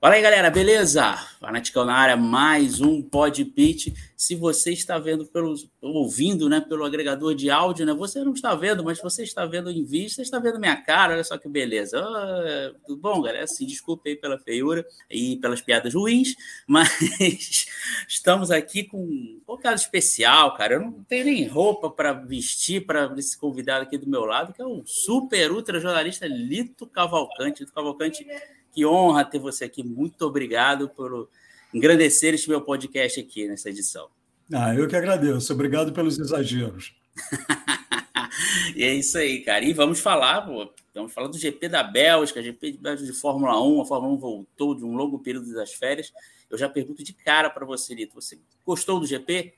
Fala aí, galera, beleza? Fanaticão na área, mais um Pod Pitch. Se você está vendo pelo, ouvindo, né, pelo agregador de áudio, né, você não está vendo, mas você está vendo em vídeo, você está vendo minha cara, olha só que beleza. Oh, tudo bom, galera? Assim, desculpe aí pela feiura e pelas piadas ruins, mas estamos aqui com um convidado especial, cara. Eu não tenho nem roupa para vestir para esse convidado aqui do meu lado, que é o super ultra jornalista Lito Cavalcante. Lito Cavalcante que honra ter você aqui. Muito obrigado por engrandecer este meu podcast aqui nessa edição. Ah, eu que agradeço. Obrigado pelos exageros. e é isso aí, cara. E vamos falar, pô, vamos falar do GP da Bélgica, GP de Fórmula 1. A Fórmula 1 voltou de um longo período das férias. Eu já pergunto de cara para você, Lito. Você gostou do GP?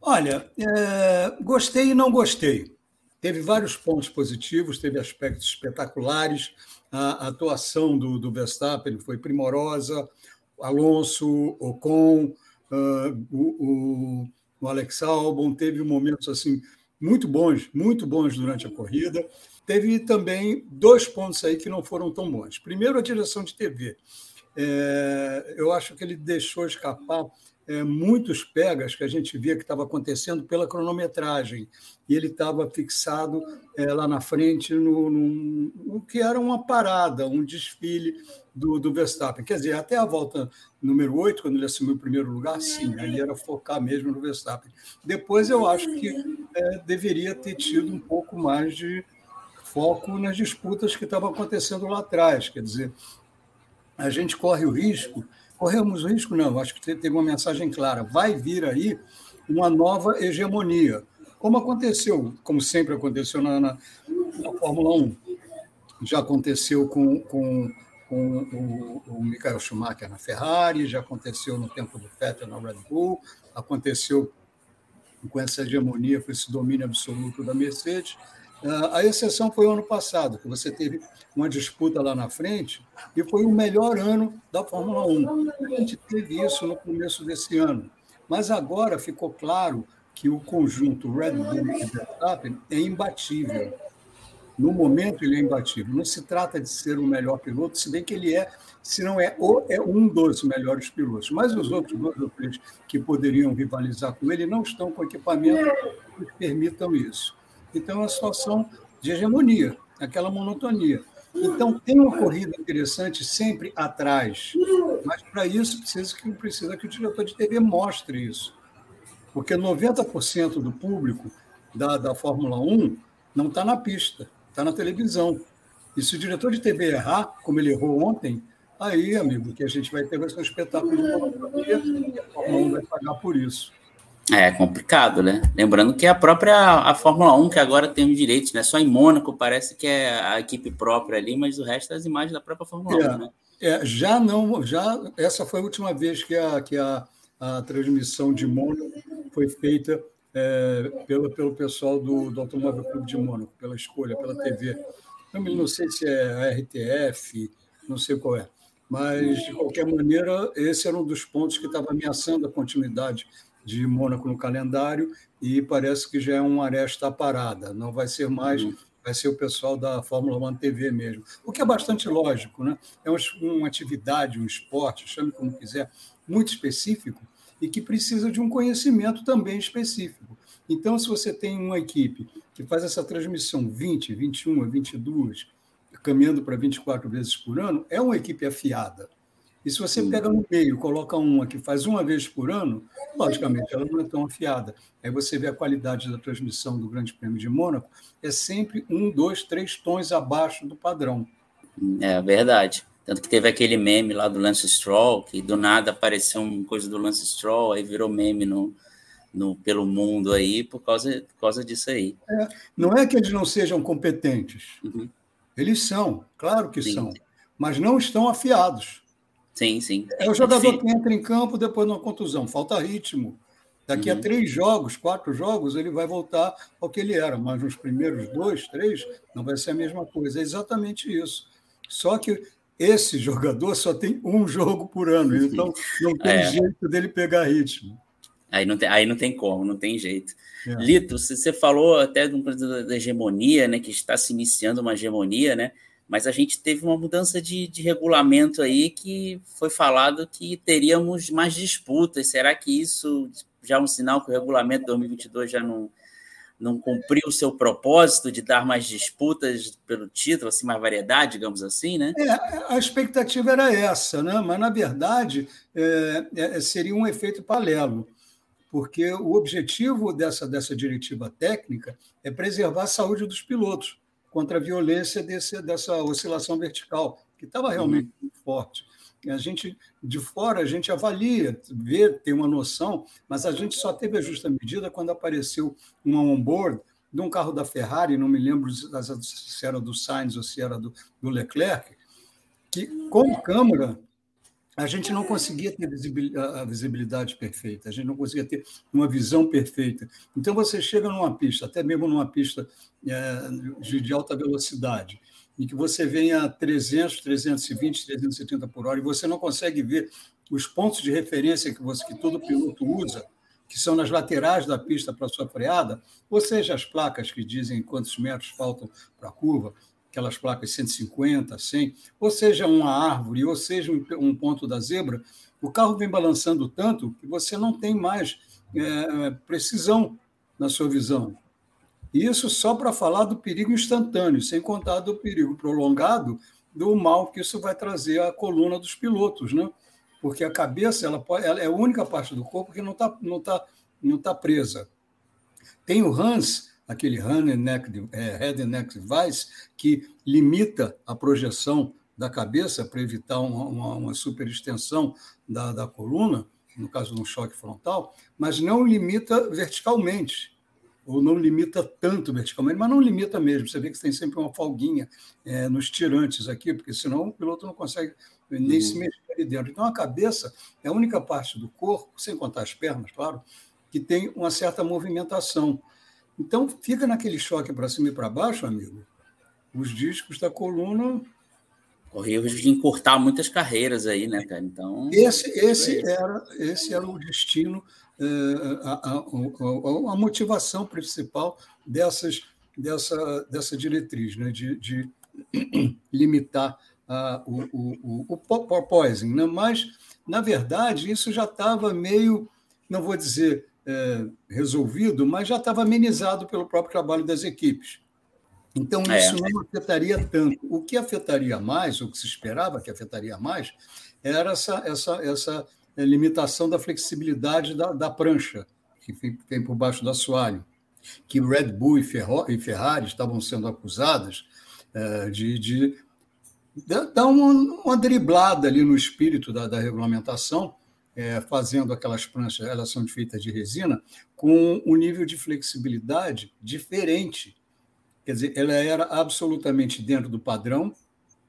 Olha, é, gostei e não gostei. Teve vários pontos positivos, teve aspectos espetaculares a atuação do, do Verstappen foi primorosa, Alonso, Ocon, uh, o, o, o Alex Albon teve momentos assim muito bons, muito bons durante a corrida. Teve também dois pontos aí que não foram tão bons. Primeiro, a direção de TV. É, eu acho que ele deixou escapar é, muitos pegas que a gente via que estava acontecendo pela cronometragem. E ele estava fixado é, lá na frente no, no, no, que era uma parada, um desfile do, do Verstappen. Quer dizer, até a volta número 8, quando ele assumiu o primeiro lugar, sim, aí era focar mesmo no Verstappen. Depois eu acho que é, deveria ter tido um pouco mais de foco nas disputas que estavam acontecendo lá atrás. Quer dizer, a gente corre o risco corremos risco, não, acho que teve uma mensagem clara. Vai vir aí uma nova hegemonia, como aconteceu, como sempre aconteceu na, na, na Fórmula 1. Já aconteceu com, com, com o, o Michael Schumacher na Ferrari, já aconteceu no tempo do Vettel na Red Bull, aconteceu com essa hegemonia, com esse domínio absoluto da Mercedes. Ah, a exceção foi o ano passado, que você teve uma disputa lá na frente, e foi o melhor ano da Fórmula 1. A gente teve isso no começo desse ano. Mas agora ficou claro que o conjunto Red Bull e Verstappen é imbatível. No momento, ele é imbatível. Não se trata de ser o melhor piloto, se bem que ele é, se não é, é um dos melhores pilotos. Mas os outros dois ou três que poderiam rivalizar com ele não estão com equipamento que permitam isso. Então, é uma situação de hegemonia, aquela monotonia. Então, tem uma corrida interessante sempre atrás, mas para isso precisa que, precisa que o diretor de TV mostre isso. Porque 90% do público da, da Fórmula 1 não está na pista, está na televisão. E se o diretor de TV errar, como ele errou ontem, aí, amigo, que a gente vai ter vai ser um espetáculo de monotonia e a Fórmula 1 vai pagar por isso. É complicado, né? Lembrando que a própria a Fórmula 1, que agora tem os direitos, né? Só em Mônaco parece que é a equipe própria ali, mas o resto é as imagens da própria Fórmula é, 1, né? É, já não, já essa foi a última vez que a, que a, a transmissão de Mônaco foi feita é, pelo, pelo pessoal do, do Automóvel Clube de Mônaco, pela escolha, pela TV. Eu não sei se é a RTF, não sei qual é. Mas, de qualquer maneira, esse era um dos pontos que estava ameaçando a continuidade de Mônaco no calendário e parece que já é uma aresta parada, não vai ser mais, uhum. vai ser o pessoal da Fórmula 1 TV mesmo, o que é bastante lógico, né? É uma atividade, um esporte, chame como quiser, muito específico e que precisa de um conhecimento também específico. Então, se você tem uma equipe que faz essa transmissão 20, 21, 22, caminhando para 24 vezes por ano, é uma equipe afiada. E se você pega no meio coloca uma que faz uma vez por ano, logicamente ela não é tão afiada. Aí você vê a qualidade da transmissão do Grande Prêmio de Mônaco, é sempre um, dois, três tons abaixo do padrão. É verdade. Tanto que teve aquele meme lá do Lance Stroll, que do nada apareceu uma coisa do Lance Stroll, aí virou meme no, no, pelo mundo aí por causa, por causa disso aí. É, não é que eles não sejam competentes. Uhum. Eles são, claro que Sim. são, mas não estão afiados. Sim, sim. É o jogador que entra em campo depois de uma contusão, falta ritmo. Daqui uhum. a três jogos, quatro jogos, ele vai voltar ao que ele era, mas nos primeiros dois, três, não vai ser a mesma coisa. É exatamente isso. Só que esse jogador só tem um jogo por ano, então não tem é. jeito dele pegar ritmo. Aí não tem, aí não tem como, não tem jeito. É. Lito, você falou até da hegemonia, né, que está se iniciando uma hegemonia, né? Mas a gente teve uma mudança de, de regulamento aí que foi falado que teríamos mais disputas. Será que isso já é um sinal que o regulamento 2022 já não, não cumpriu o seu propósito de dar mais disputas pelo título, assim, mais variedade, digamos assim, né? É, a expectativa era essa, né? mas, na verdade, é, é, seria um efeito paralelo, porque o objetivo dessa, dessa diretiva técnica é preservar a saúde dos pilotos contra a violência desse, dessa oscilação vertical, que estava realmente uhum. forte. A gente, de fora, a gente avalia, vê, tem uma noção, mas a gente só teve a justa medida quando apareceu uma onboard de um carro da Ferrari, não me lembro se era do Sainz ou se era do, do Leclerc, que com câmera a gente não conseguia ter a visibilidade perfeita, a gente não conseguia ter uma visão perfeita. Então, você chega numa pista, até mesmo numa pista é, de alta velocidade, em que você vem a 300, 320, 370 por hora, e você não consegue ver os pontos de referência que, você, que todo piloto usa, que são nas laterais da pista para sua freada, ou seja, as placas que dizem quantos metros faltam para a curva, aquelas placas 150, 100, ou seja, uma árvore, ou seja, um ponto da zebra, o carro vem balançando tanto que você não tem mais é, precisão na sua visão. Isso só para falar do perigo instantâneo, sem contar do perigo prolongado, do mal que isso vai trazer à coluna dos pilotos, né? Porque a cabeça ela, pode, ela é a única parte do corpo que não está não tá, não tá presa. Tem o Hans, aquele é, head and neck device, que limita a projeção da cabeça para evitar uma, uma, uma superextensão da, da coluna, no caso de um choque frontal, mas não limita verticalmente, ou não limita tanto verticalmente, mas não limita mesmo. Você vê que tem sempre uma folguinha é, nos tirantes aqui, porque senão o piloto não consegue nem uhum. se mexer ali dentro. Então, a cabeça é a única parte do corpo, sem contar as pernas, claro, que tem uma certa movimentação. Então, fica naquele choque para cima e para baixo, amigo. Os discos da coluna. Corria de encurtar muitas carreiras aí, né, cara? Então. Esse, esse, era, esse era o destino, eh, a, a, a, a motivação principal dessas, dessa, dessa diretriz, né? de, de limitar a, o, o, o, o poison. Né? Mas, na verdade, isso já estava meio, não vou dizer é, resolvido, mas já estava amenizado pelo próprio trabalho das equipes. Então, é. isso é. não afetaria tanto. O que afetaria mais, o que se esperava que afetaria mais, era essa, essa, essa limitação da flexibilidade da, da prancha, que tem por baixo do assoalho, que Red Bull e, Ferrari estavam sendo acusadas é, de, de, dar uma, uma driblada ali no espírito da, da regulamentação, é, fazendo aquelas pranchas, elas são feitas de resina, com um nível de flexibilidade diferente. Quer dizer, ela era absolutamente dentro do padrão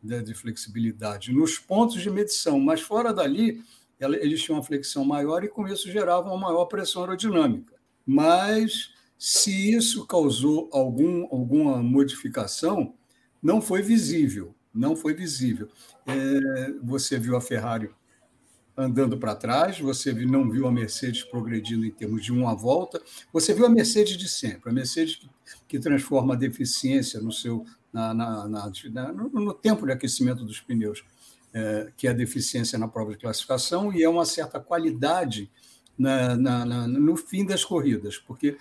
né, de flexibilidade nos pontos de medição, mas fora dali, ela, eles tinham uma flexão maior e com isso gerava uma maior pressão aerodinâmica. Mas se isso causou algum, alguma modificação, não foi visível, não foi visível. É, você viu a Ferrari andando para trás, você não viu a Mercedes progredindo em termos de uma volta, você viu a Mercedes de sempre, a Mercedes que, que transforma a deficiência no seu na, na, na, no, no, tempo de aquecimento dos pneus, é, que é a deficiência na prova de classificação, e é uma certa qualidade no fim das corridas, porque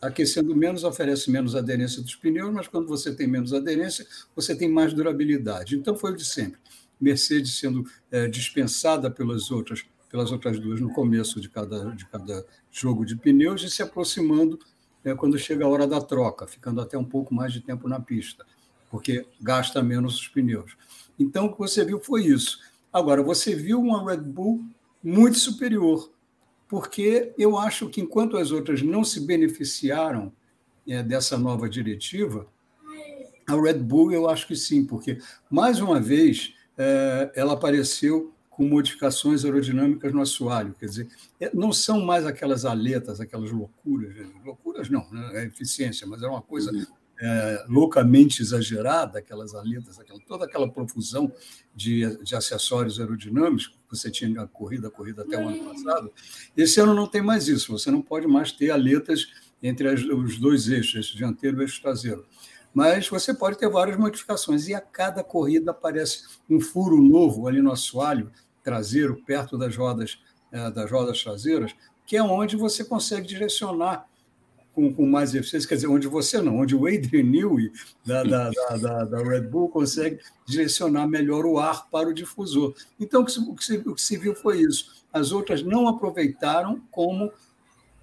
aquecendo menos oferece menos aderência dos pneus, mas quando você tem menos aderência, você tem mais durabilidade. Então foi o de sempre. Mercedes sendo é, dispensada pelas outras, pelas outras duas no começo de cada, de cada jogo de pneus e se aproximando é, quando chega a hora da troca, ficando até um pouco mais de tempo na pista, porque gasta menos os pneus. Então, o que você viu foi isso. Agora, você viu uma Red Bull muito superior, porque eu acho que enquanto as outras não se beneficiaram é, dessa nova diretiva, a Red Bull eu acho que sim, porque, mais uma vez, ela apareceu com modificações aerodinâmicas no assoalho. Quer dizer, é, não são mais aquelas aletas, aquelas loucuras. Né? Loucuras não, né? é eficiência, mas é uma coisa uhum. é, loucamente exagerada, aquelas aletas, aquela, toda aquela profusão de, de acessórios aerodinâmicos que você tinha na corrida, a corrida até o ano passado. Esse ano não tem mais isso, você não pode mais ter aletas entre as, os dois eixos, eixo dianteiro e eixo traseiro. Mas você pode ter várias modificações, e a cada corrida aparece um furo novo ali no assoalho traseiro, perto das rodas, é, das rodas traseiras, que é onde você consegue direcionar com, com, mais eficiência, quer dizer, onde você não, onde o Adrian Newey da, da, da, da, Red Bull consegue direcionar melhor o ar para o difusor. Então, o que, se, o, que se, o que se viu foi isso. As outras não aproveitaram como,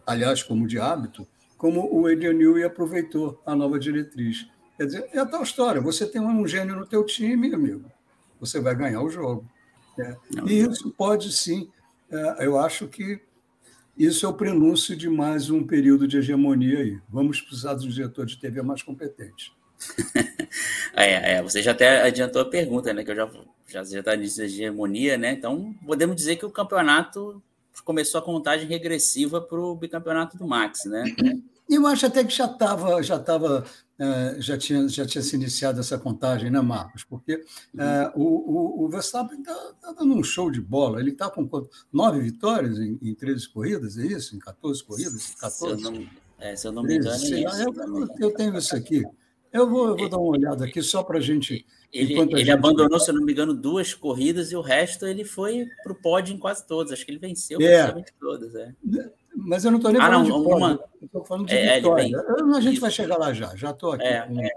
aliás, como de hábito, como o Adrian Newey aproveitou a nova diretriz. Quer dizer, é a tal história. Você tem um gênio no teu time, amigo, você vai ganhar o jogo. É. E isso pode sim, é, eu acho que isso é o prenúncio de mais um período de hegemonia aí. Vamos precisar de um diretor de TV mais competente. é, é, você já até adiantou a pergunta, né? Que eu já já já está nisso de hegemonia, né? Então podemos dizer que o campeonato começou a contagem regressiva para o bicampeonato do Max, né? Eu acho até que já estava já tava é, já, tinha, já tinha se iniciado essa contagem, né, Marcos? Porque uhum. é, o, o, o, Verstappen está tá dando um show de bola. Ele está com nove vitórias em, em 13 corridas, é isso? Em 14 corridas? 14? Se eu não, é, se eu não me engano, é isso. Eu, eu, tenho isso aqui. Eu vou, eu vou dar uma olhada aqui só para a gente. Ele, ele gente... abandonou, se eu não me engano, duas corridas e o resto ele foi para o pódio em quase todas. Acho que ele venceu é. praticamente todas. É. Mas eu não estou nem ah, falando não, de uma... estou falando de é, vitória. a gente vai chegar lá já, já estou aqui. É, com... é.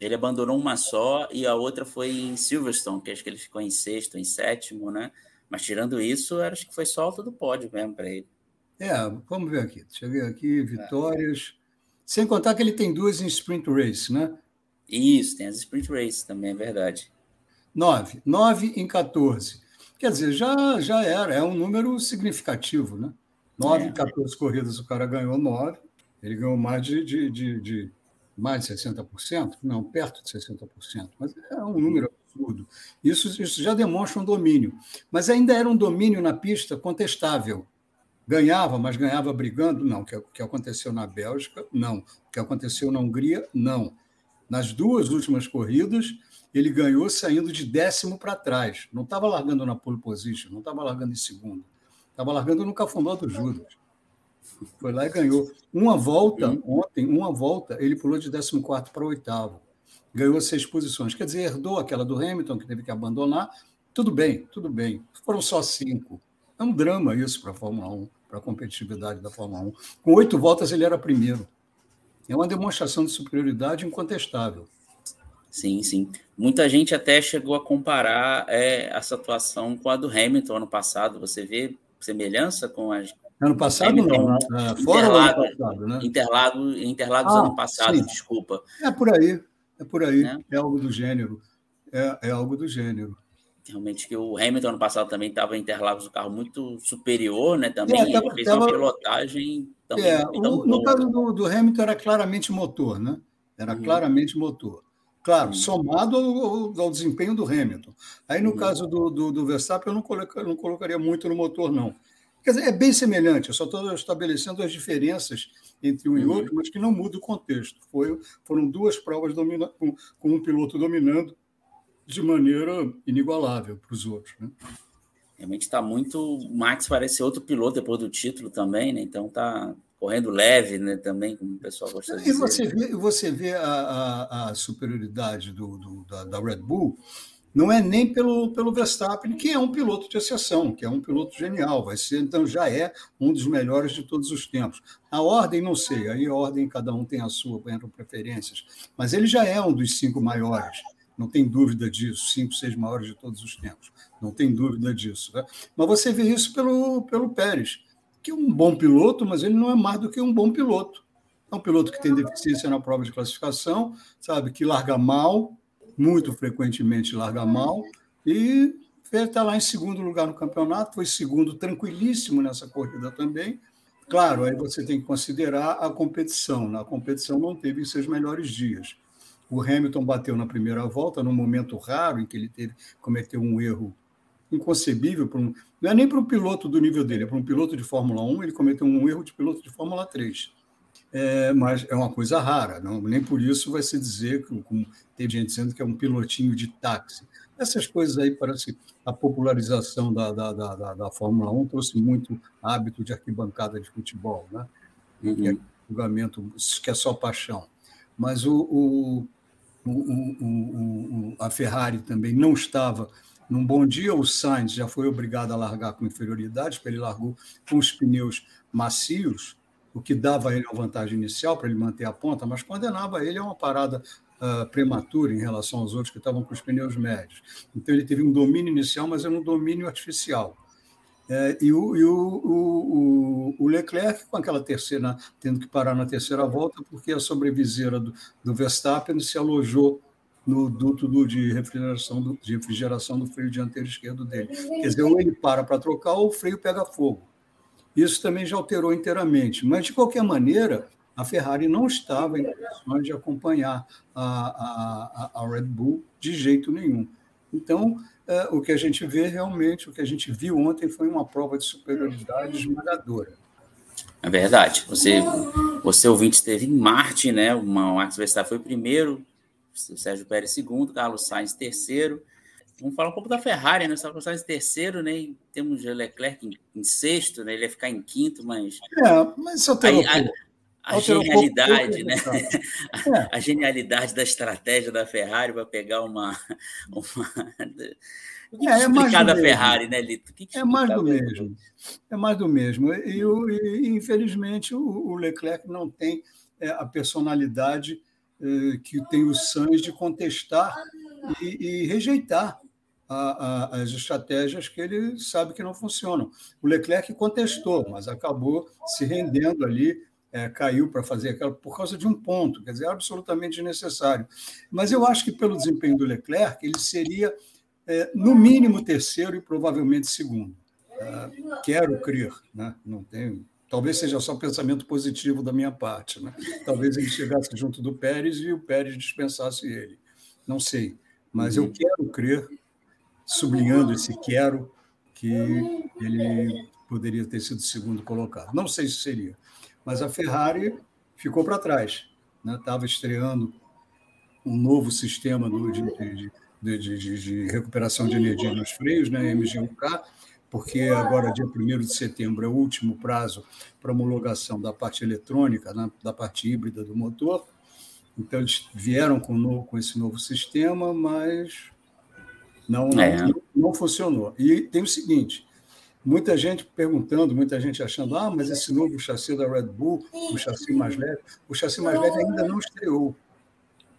Ele abandonou uma só e a outra foi em Silverstone, que acho que ele ficou em sexto, em sétimo, né? Mas tirando isso, acho que foi só alta do pódio mesmo para ele. É, vamos ver aqui. Deixa eu ver aqui, vitórias. É. Sem contar que ele tem duas em sprint race, né? Isso, tem as sprint race também, é verdade. Nove. Nove em 14. Quer dizer, já, já era, é um número significativo, né? Nove, é. 14 corridas, o cara ganhou nove. Ele ganhou mais de, de, de, de mais de 60%, não, perto de 60%, mas é um número absurdo. Isso, isso já demonstra um domínio. Mas ainda era um domínio na pista contestável. Ganhava, mas ganhava brigando? Não. O que, que aconteceu na Bélgica? Não. O que aconteceu na Hungria? Não. Nas duas últimas corridas, ele ganhou saindo de décimo para trás. Não estava largando na pole position, não estava largando em segundo. Estava largando no cafundó do Judas. Foi lá e ganhou. Uma volta, ontem, uma volta, ele pulou de 14 para oitavo. Ganhou seis posições. Quer dizer, herdou aquela do Hamilton, que teve que abandonar. Tudo bem, tudo bem. Foram só cinco. É um drama isso para a Fórmula 1, para a competitividade da Fórmula 1. Com oito voltas, ele era primeiro. É uma demonstração de superioridade incontestável. Sim, sim. Muita gente até chegou a comparar é, essa atuação com a do Hamilton ano passado. Você vê semelhança com as. Ano passado não, né? É, fora Interlagos, ano passado, né? Interlagos, Interlagos ah, ano passado, sim. desculpa. É por aí, é por aí, é, é algo do gênero. É, é algo do gênero realmente que o Hamilton ano passado também estava em Interlagos o carro muito superior, né? Também é, tava, fez tava, uma pilotagem também. É, o, no caso do, do, Hamilton era claramente motor, né? Era uhum. claramente motor. Claro, uhum. somado ao, ao, desempenho do Hamilton. Aí, no uhum. caso do, do, do, Verstappen, eu não, colocaria, não colocaria muito no motor, não. Quer dizer, é bem semelhante, eu só estou estabelecendo as diferenças entre um e uhum. outro, mas que não muda o contexto. Foi, foram duas provas domina, com, com um piloto dominando de maneira inigualável para os outros. Né? Realmente está muito. O Max parece outro piloto depois do título também, né? Então está correndo leve, né? Também, como o pessoal gosta de e Você vê, você vê a, a, a superioridade do, do da, da, Red Bull, não é nem pelo, pelo Verstappen, que é um piloto de exceção, que é um piloto genial, vai ser, então já é um dos melhores de todos os tempos. A ordem, não sei, aí a ordem cada um tem a sua, entram preferências, mas ele já é um dos cinco maiores não tem dúvida disso, cinco, seis maiores de todos os tempos, não tem dúvida disso. Né? Mas você vê isso pelo, pelo Pérez, que um bom piloto, mas ele não é mais do que um bom piloto. É um piloto que tem deficiência na prova de classificação, sabe, que larga mal, muito frequentemente larga mal, e está lá em segundo lugar no campeonato, foi segundo tranquilíssimo nessa corrida também. Claro, aí você tem que considerar a competição. Na competição não teve seus melhores dias. O Hamilton bateu na primeira volta, num momento raro em que ele teve cometeu um erro inconcebível para um, não é nem para um piloto do nível dele, é para um piloto de Fórmula 1, ele cometeu um erro de piloto de Fórmula 3. É, mas é uma coisa rara, não, nem por isso vai se dizer, que, como tem gente dizendo que é um pilotinho de táxi. Essas coisas aí, parece a popularização da, da, da, da, Fórmula 1 trouxe muito hábito de arquibancada de futebol, né? Uhum. Que é julgamento, que é só paixão. Mas o, o o, o, o, a Ferrari também não estava num bom dia, o Sainz já foi obrigado a largar com inferioridade, porque ele largou com os pneus macios, o que dava a ele uma vantagem inicial para ele manter a ponta, mas condenava ele a uma parada uh, prematura em relação aos outros que estavam com os pneus médios. Então ele teve um domínio inicial, mas era um domínio artificial. É, e, o, e o, o, o, Leclerc, com aquela terceira, tendo que parar na terceira volta, porque a sobreviseira do, do Verstappen se alojou no duto do, de, refrigeração do, de refrigeração do freio dianteiro esquerdo dele. Quer dizer, ou ele para para trocar ou o freio pega fogo. Isso também já alterou inteiramente. Mas, de qualquer maneira, a Ferrari não estava em condições de acompanhar a, a, a Red Bull de jeito nenhum. Então, é, o que a gente vê realmente, o que a gente viu ontem foi uma prova de superioridade esmagadora. É verdade. Você, você ouvinte, esteve em Marte, né? O Max Verstappen foi primeiro, o Sérgio Pérez segundo, Carlos Sainz terceiro. Vamos falar um pouco da Ferrari, né? O Carlos Sainz terceiro, né? temos Leclerc em, em, sexto, né? Ele ia ficar em quinto, mas. É, mas isso aí, a, a genialidade, né? É. A genialidade da estratégia da Ferrari para pegar uma. uma... O que, é, é explicar da Ferrari, né, Lito? Que que é mais do mesmo. É mais do mesmo. E, e infelizmente, o, o, Leclerc não tem é, a personalidade que tem o Sainz de contestar e, e rejeitar a, a, as estratégias que ele sabe que não funcionam. O Leclerc contestou, mas acabou se rendendo ali é, caiu para fazer aquela por causa de um ponto, quer dizer, absolutamente necessário. Mas eu acho que pelo desempenho do Leclerc, ele seria é, no mínimo terceiro e provavelmente segundo. É, quero crer, né? não tenho. Talvez seja só pensamento positivo da minha parte. Né? Talvez ele chegasse junto do Pérez e o Pérez dispensasse ele. Não sei. Mas eu uhum. quero crer, sublinhando esse quero, que ele poderia ter sido segundo colocado. Não sei se seria. Mas a Ferrari ficou para trás. Estava né? estreando um novo sistema de, de, de, de, recuperação de energia nos freios, né? MG1K, porque agora, dia 1 de setembro, é o último prazo para homologação da parte eletrônica, né? da parte híbrida do motor. Então, eles vieram com, novo, com esse novo sistema, mas não, é. não, não funcionou. E tem o seguinte: Muita gente perguntando, muita gente achando, ah, mas esse novo chassi da Red Bull, o chassi mais leve, o chassi mais leve ainda não estreou.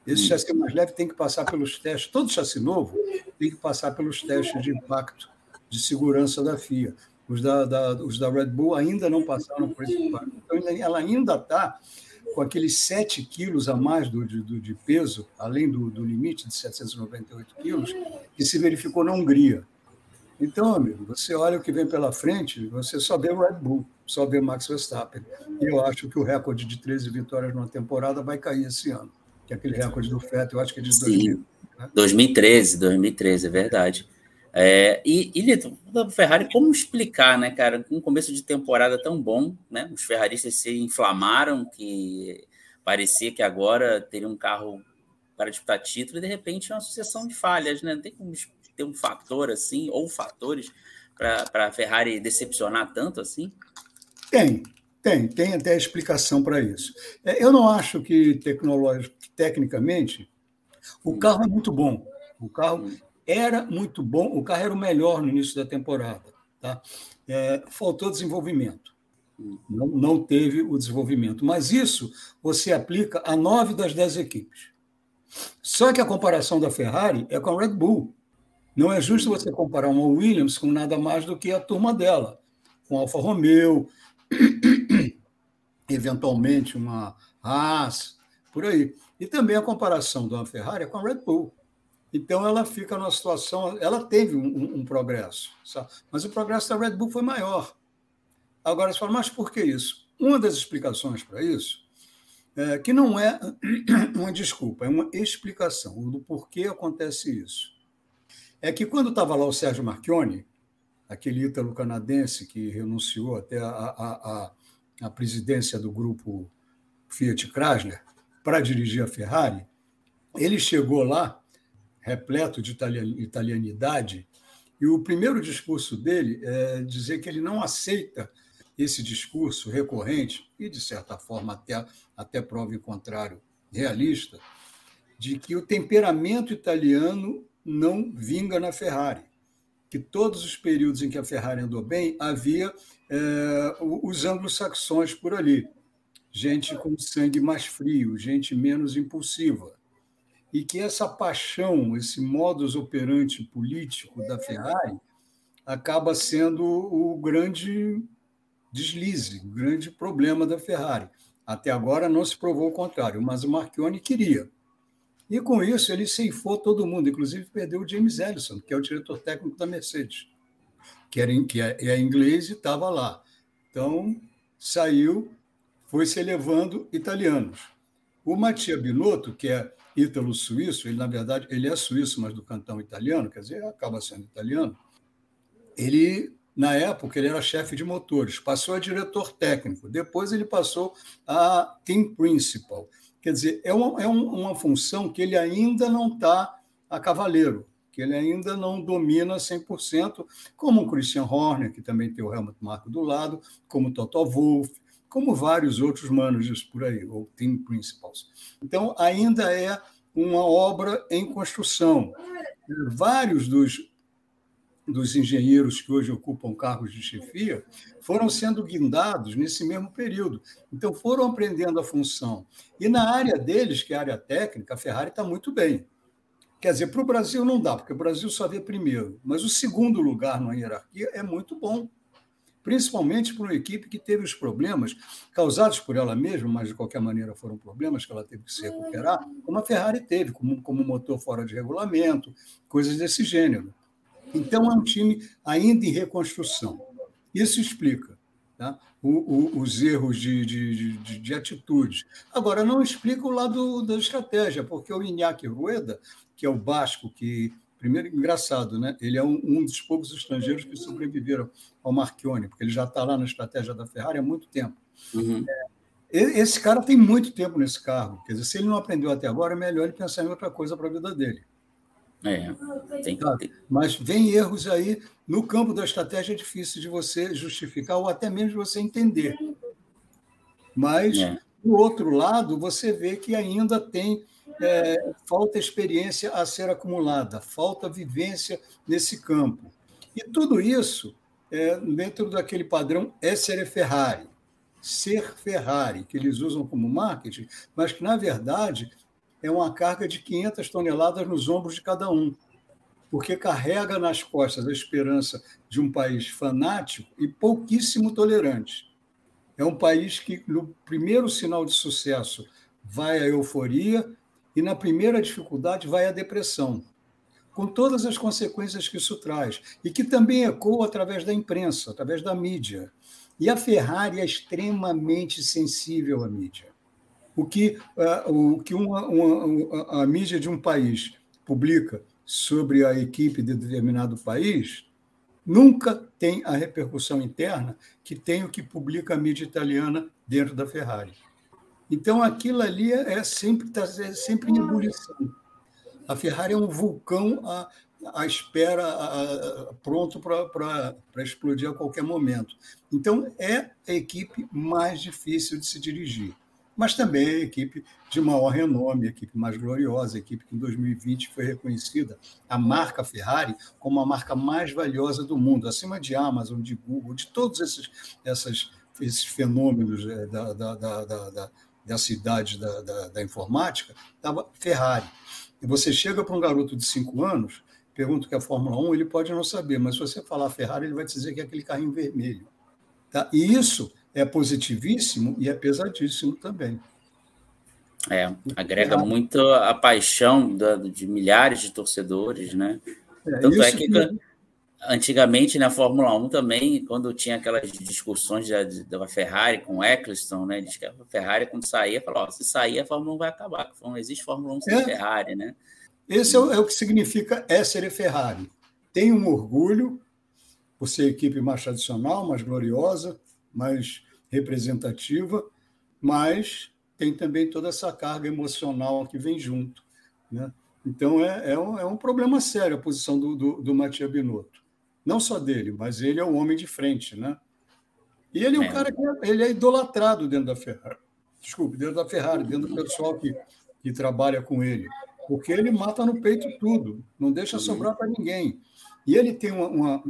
Esse hum. chassi mais leve tem que passar pelos testes, todo chassi novo tem que passar pelos testes de impacto de segurança da FIA. Os da, da os da Red Bull ainda não passaram por esse impacto. Então, ela ainda está com aqueles 7 quilos a mais do, do, de peso, além do, do limite de 798 quilos, que se verificou na Hungria. Então, amigo, você olha o que vem pela frente, você só vê o Red Bull, só vê Max Verstappen. E eu acho que o recorde de 13 vitórias numa temporada vai cair esse ano, que é aquele recorde do Fettel, eu acho que é de 2000. Né? 2013, 2013, é verdade. É, e, e Lito, da Ferrari, como explicar, né, cara, com um começo de temporada tão bom, né? Os ferraristas se inflamaram, que parecia que agora teria um carro para disputar título, e de repente é uma sucessão de falhas, né? Não tem como ter um fator assim, ou fatores, para a Ferrari decepcionar tanto assim? Tem, tem, tem até explicação para isso. É, eu não acho que tecnológico, tecnicamente, o hum. carro é muito bom. O carro. Era muito bom, o carro era o melhor no início da temporada. Tá? É, faltou desenvolvimento. Não, não teve o desenvolvimento. Mas isso você aplica a nove das dez equipes. Só que a comparação da Ferrari é com a Red Bull. Não é justo você comparar uma Williams com nada mais do que a turma dela, com Alfa Romeo, eventualmente uma Haas, por aí. E também a comparação da Ferrari é com a Red Bull. Então ela fica numa situação, ela teve um, um, um progresso, sabe? mas o progresso da Red Bull foi maior. Agora você fala, mas por que isso? Uma das explicações para isso é que não é uma desculpa, é uma explicação do porquê acontece isso é que quando estava lá o Sérgio Marchione, aquele ítalo-canadense que renunciou até a, a, a, a presidência do grupo Fiat Chrysler para dirigir a Ferrari, ele chegou lá repleto de italianidade e o primeiro discurso dele é dizer que ele não aceita esse discurso recorrente e, de certa forma, até, até prova em contrário, realista, de que o temperamento italiano não vinga na Ferrari. Que todos os períodos em que a Ferrari andou bem, havia é, os anglo-saxões por ali. Gente com sangue mais frio, gente menos impulsiva. E que essa paixão, esse modus operandi político da Ferrari, acaba sendo o grande deslize, o grande problema da Ferrari. Até agora não se provou o contrário, mas o Marchione queria. E com isso ele ceifou todo mundo, inclusive perdeu o James Ellison, que é o diretor técnico da Mercedes, que, era, que é, é inglês e estava lá. Então saiu, foi se elevando italianos. O Mattia Binotto, que é ítalo-suíço, ele na verdade ele é suíço, mas do cantão italiano, quer dizer, acaba sendo italiano. Ele na época, ele era chefe de motores, passou a diretor técnico, depois ele passou a team principal. Quer dizer, é uma, é uma função que ele ainda não está a cavaleiro, que ele ainda não domina 100%, como o Christian Horner, que também tem o Helmut Marko do lado, como o Toto Wolff, como vários outros managers por aí, ou team principals. Então, ainda é uma obra em construção. Vários dos dos engenheiros que hoje ocupam cargos de chefia foram sendo guindados nesse mesmo período. Então, foram aprendendo a função. E na área deles, que é a área técnica, a Ferrari está muito bem. Quer dizer, para o Brasil não dá, porque o Brasil só vê primeiro. Mas o segundo lugar na hierarquia é muito bom. Principalmente para uma equipe que teve os problemas causados por ela mesma, mas de qualquer maneira foram problemas que ela teve que se recuperar, como a Ferrari teve, como, como motor fora de regulamento, coisas desse gênero. Então, é um time ainda em reconstrução. Isso explica tá? o, o, os erros de, de, de, de, atitudes. Agora, não explica o lado da estratégia, porque o Iñaki Rueda, que é o basco, que, primeiro, engraçado, né? ele é um, um dos poucos estrangeiros que sobreviveram ao Marchione, porque ele já está lá na estratégia da Ferrari há muito tempo. Uhum. É, esse cara tem muito tempo nesse cargo. Quer dizer, se ele não aprendeu até agora, é melhor ele pensar em outra coisa para a vida dele. É, tem, tem. Mas vem erros aí no campo da estratégia é difícil de você justificar ou até mesmo de você entender. Mas, é. do outro lado, você vê que ainda tem é, falta experiência a ser acumulada, falta vivência nesse campo. E tudo isso é dentro daquele padrão essere Ferrari, ser Ferrari, que eles usam como marketing, mas que, na verdade, é uma carga de 500 toneladas nos ombros de cada um, porque carrega nas costas a esperança de um país fanático e pouquíssimo tolerante. É um país que, no primeiro sinal de sucesso, vai a euforia e, na primeira dificuldade, vai a depressão, com todas as consequências que isso traz, e que também ecoa através da imprensa, através da mídia. E a Ferrari é extremamente sensível à mídia o que, uh, o que uma, uma, a mídia de um país publica sobre a equipe de determinado país nunca tem a repercussão interna que tem o que publica a mídia italiana dentro da Ferrari. Então, aquilo ali é sempre, tá, é sempre em ebulição. A Ferrari é um vulcão à, à espera, à, pronto para explodir a qualquer momento. Então, é a equipe mais difícil de se dirigir mas também a equipe de maior renome, a equipe mais gloriosa, a equipe que em 2020 foi reconhecida, a marca Ferrari, como a marca mais valiosa do mundo, acima de Amazon, de Google, de todos esses, esses fenômenos é, da, da, da, da, da cidade da, da, da informática, estava Ferrari. E você chega para um garoto de cinco anos, pergunta o que é a Fórmula 1, ele pode não saber, mas se você falar Ferrari, ele vai te dizer que é aquele carrinho vermelho. Tá? E isso é positivíssimo e é pesadíssimo também. É, agrega muito a paixão da, de milhares de torcedores, né? É, Tanto é que, que, antigamente na Fórmula 1 também, quando tinha aquelas discussões da, da Ferrari com o Eccleston, né? Diz que a Ferrari, quando saía, falou: se sair, a Fórmula 1 vai acabar, não existe Fórmula 1 sem é. Ferrari, né? Esse é o, é o que significa essere Ferrari. Tem um orgulho por ser equipe mais tradicional, mais gloriosa, mais representativa, mas tem também toda essa carga emocional que vem junto. Né? Então, é, é, um, é um problema sério a posição do, do, do Matia Binotto. Não só dele, mas ele é o homem de frente. Né? E ele é um é. cara que é, ele é idolatrado dentro da Ferrari. Desculpe, dentro da Ferrari, dentro do pessoal que, que trabalha com ele. porque ele mata no peito tudo, não deixa sobrar para ninguém. E ele tem uma, uma,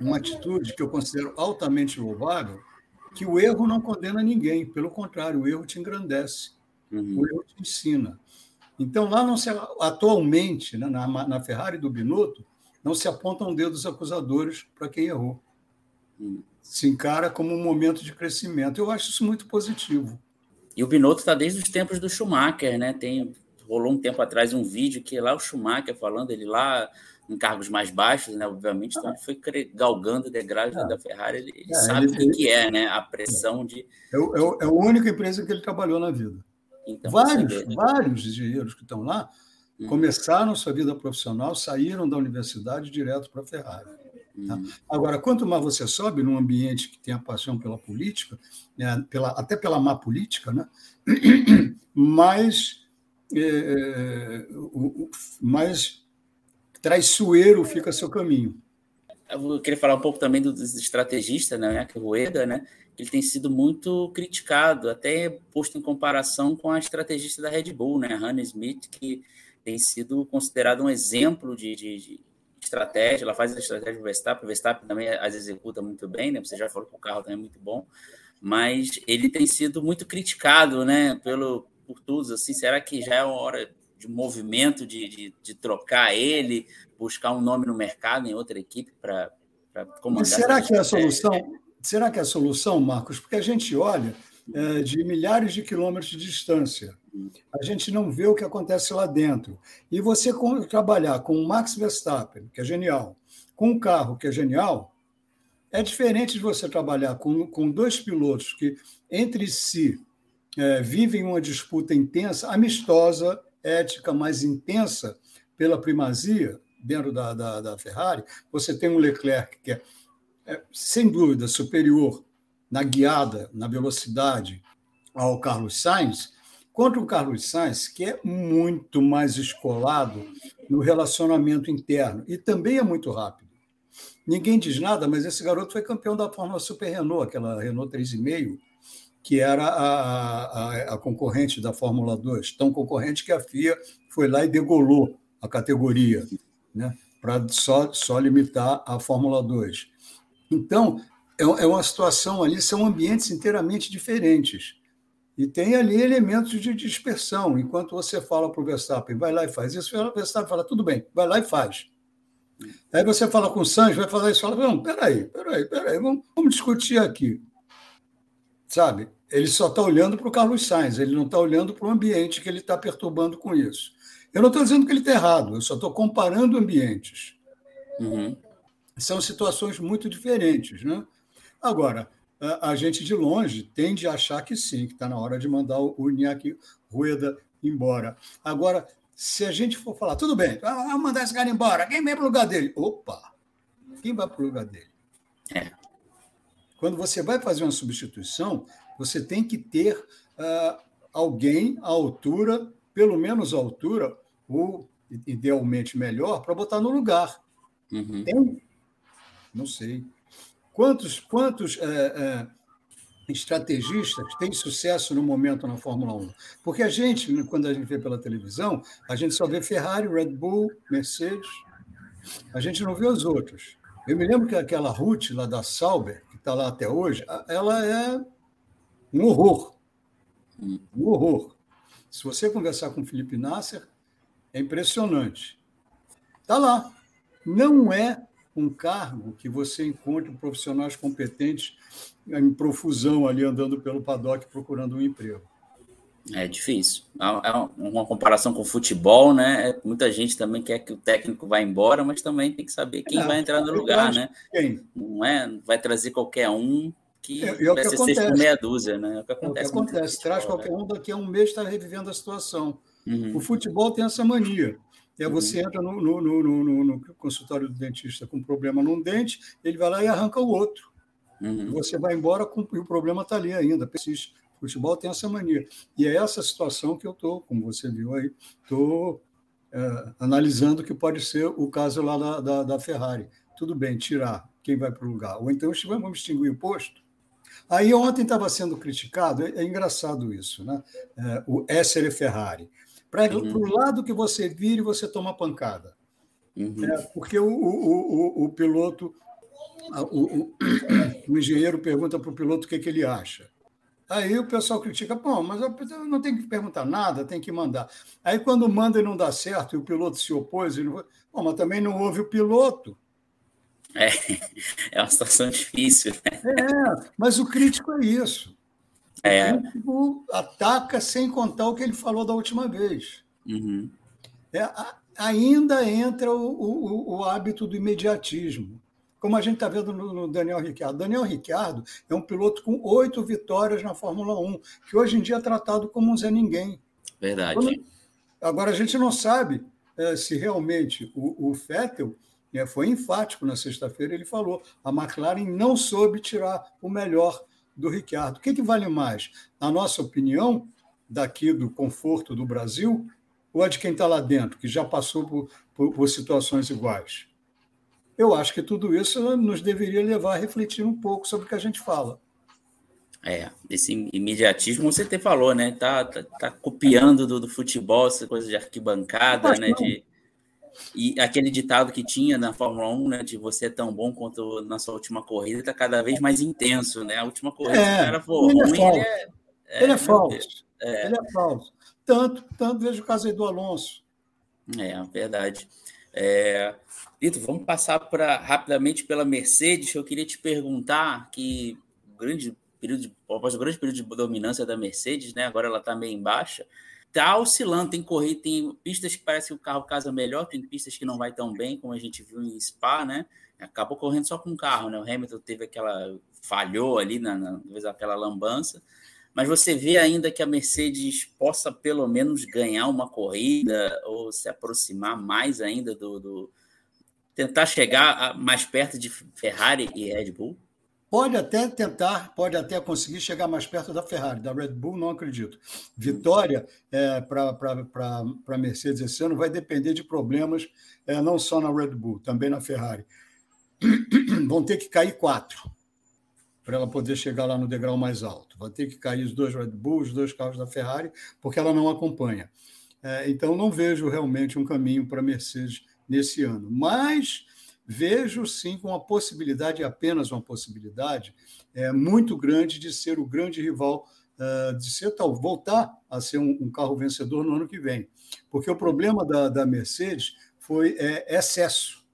uma atitude que eu considero altamente louvável, que o erro não condena ninguém, pelo contrário, o erro te engrandece, uhum. o erro te ensina. Então, lá não se, atualmente, né, na, na Ferrari do Binotto, não se apontam dedos acusadores para quem errou. Uhum. Se encara como um momento de crescimento. Eu acho isso muito positivo. E o Binotto está desde os tempos do Schumacher, né? Tem, rolou um tempo atrás um vídeo que lá o Schumacher falando, ele lá em cargos mais baixos, né? Obviamente, então ele foi galgando degraus é. da Ferrari, ele, ele é, sabe o que, que, é, né? A pressão de. É, é, é a única empresa que ele trabalhou na vida. Então, vários, né? vários engenheiros que estão lá hum. começaram sua vida profissional, saíram da universidade direto para a Ferrari. Tá? Hum. Agora, quanto mais você sobe num ambiente que tem a paixão pela política, né, pela, até pela má política, né, mais, é, é mais traiçoeiro fica seu caminho. Eu queria falar um pouco também dos estrategistas, né, que é o Rueda, né? Ele tem sido muito criticado, até posto em comparação com a estrategista da Red Bull, né, Hannah Smith, que tem sido considerado um exemplo de, de, de estratégia. Ela faz a estratégia do Verstappen, o Verstappen também as executa muito bem, né? Você já falou que o carro também é muito bom, mas ele tem sido muito criticado, né, pelo por todos. Assim, será que já é uma hora de movimento de, de, de, trocar ele, buscar um nome no mercado em outra equipe para comandar. Mas será que é a solução? Será que é a solução, Marcos? Porque a gente olha é, de milhares de quilômetros de distância. A gente não vê o que acontece lá dentro. E você trabalhar com o Max Verstappen, que é genial, com um carro que é genial, é diferente de você trabalhar com, com dois pilotos que, entre si, é, vivem uma disputa intensa, amistosa, ética mais intensa pela primazia dentro da, da, da Ferrari, você tem um Leclerc que é, é, sem dúvida, superior na guiada, na velocidade ao Carlos Sainz, contra o Carlos Sainz, que é muito mais escolado no relacionamento interno e também é muito rápido. Ninguém diz nada, mas esse garoto foi campeão da Fórmula Super Renault, aquela Renault 3,5, que era a, a, a, concorrente da Fórmula 2, tão concorrente que a FIA foi lá e degolou a categoria, né, para só, só limitar a Fórmula 2. Então, é, é uma situação ali, são ambientes inteiramente diferentes. E tem ali elementos de dispersão. Enquanto você fala para o Verstappen, vai lá e faz isso, o Verstappen fala, tudo bem, vai lá e faz. Aí você fala com o Santos, vai falar isso, fala, não, peraí, peraí, peraí, vamos, vamos discutir aqui sabe? Ele só está olhando para o Carlos Sainz, ele não está olhando para o ambiente que ele está perturbando com isso. Eu não estou dizendo que ele está errado, eu só estou comparando ambientes. Uhum. São situações muito diferentes. Né? Agora, a, gente de longe tende a achar que sim, que está na hora de mandar o, o Iñaki Rueda embora. Agora, se a gente for falar, tudo bem, vamos mandar esse cara embora, quem vem para o lugar dele? Opa! Quem vai para o lugar dele? É. Quando você vai fazer uma substituição, você tem que ter uh, alguém à altura, pelo menos à altura, ou idealmente melhor, para botar no lugar. Uhum. Tem? Não sei. Quantos, quantos é, é, estrategistas têm sucesso no momento na Fórmula 1? Porque a gente, quando a gente vê pela televisão, a gente só vê Ferrari, Red Bull, Mercedes. A gente não vê os outros. Eu me lembro que aquela Ruth lá da Sauber, está lá até hoje, ela é um horror. Um horror. Se você conversar com o Felipe Nasser, é impressionante. Está lá. Não é um cargo que você encontre profissionais competentes em profusão ali andando pelo paddock procurando um emprego. É difícil. É uma comparação com o futebol, né? Muita gente também quer que o técnico vá embora, mas também tem que saber quem é, vai entrar no lugar, né? Quem? Não é? Vai trazer qualquer um que é, é vai ser acontece. meia dúzia, né? É o que acontece. É o que acontece. Traz qualquer né? um, daqui a um mês está revivendo a situação. Uhum. O futebol tem essa mania. É uhum. você entra no, no, no, no, consultório do dentista com um problema num dente, ele vai lá e arranca o outro. Uhum. Você vai embora com, e o problema está ali ainda, persiste. O futebol tem essa mania. E é essa situação que eu estou, como você viu aí, estou é, analisando que pode ser o caso lá da, da, da Ferrari. Tudo bem, tirar quem vai para o lugar. Ou então vamos extinguir o posto. Aí ontem estava sendo criticado, é, é engraçado isso, né? É, o Essere Ferrari. Para uhum. o lado que você vire, você toma pancada. Uhum. É, porque o, o, o, o piloto, o, o, engenheiro pergunta para o piloto o que, que ele acha. Aí o pessoal critica, pô, mas eu não tem que perguntar nada, tem que mandar. Aí quando manda e não dá certo, e o piloto se opôs, ele... Pô, mas também não houve o piloto. É, é uma situação difícil. Né? É, mas o crítico é isso. É. O crítico ataca sem contar o que ele falou da última vez. Uhum. É, ainda entra o, o, o hábito do imediatismo como a gente está vendo no, Daniel Ricciardo. Daniel Ricciardo é um piloto com oito vitórias na Fórmula 1, que hoje em dia é tratado como um Zé Ninguém. Verdade. Agora, a gente não sabe é, se realmente o, o Vettel é, foi enfático na sexta-feira, ele falou, a McLaren não soube tirar o melhor do Ricciardo. O que, que vale mais? Na nossa opinião, daqui do conforto do Brasil, ou a de quem está lá dentro, que já passou por, por, por situações iguais? eu acho que tudo isso nos deveria levar a refletir um pouco sobre o que a gente fala. É, esse imediatismo você até falou, né? Tá, tá, tá copiando do, do, futebol, essa coisa de arquibancada, né? De, e aquele ditado que tinha na Fórmula 1, né? De você é tão bom quanto na sua última corrida, tá cada vez mais intenso, né? A última corrida, é, o cara for ele é ruim, é ele é, é, ele é falso. É. Ele é falso. Tanto, tanto vejo o caso aí do Alonso. É, verdade. É, Lito, vamos passar pra, rapidamente pela Mercedes. Eu queria te perguntar que o grande período de, após o grande período de dominância da Mercedes, né? Agora ela está meio em baixa. Está oscilando, tem corrido, tem pistas que parece que o carro casa melhor, tem pistas que não vai tão bem, como a gente viu em Spa, né? Acabou correndo só com o carro, né? O Hamilton teve aquela. falhou ali, na, na aquela lambança. Mas você vê ainda que a Mercedes possa pelo menos ganhar uma corrida ou se aproximar mais ainda do, do tentar chegar mais perto de Ferrari e Red Bull? Pode até tentar, pode até conseguir chegar mais perto da Ferrari, da Red Bull, não acredito. Vitória é, para a Mercedes esse ano vai depender de problemas, é, não só na Red Bull, também na Ferrari. Vão ter que cair quatro para ela poder chegar lá no degrau mais alto. Vai ter que cair os dois Red Bull, os dois carros da Ferrari, porque ela não acompanha. É, então, não vejo realmente um caminho para a Mercedes nesse ano. Mas vejo sim com uma possibilidade, apenas uma possibilidade, é, muito grande de ser o grande rival, uh, de ser tal, voltar a ser um, um, carro vencedor no ano que vem. Porque o problema da, da Mercedes foi é, excesso,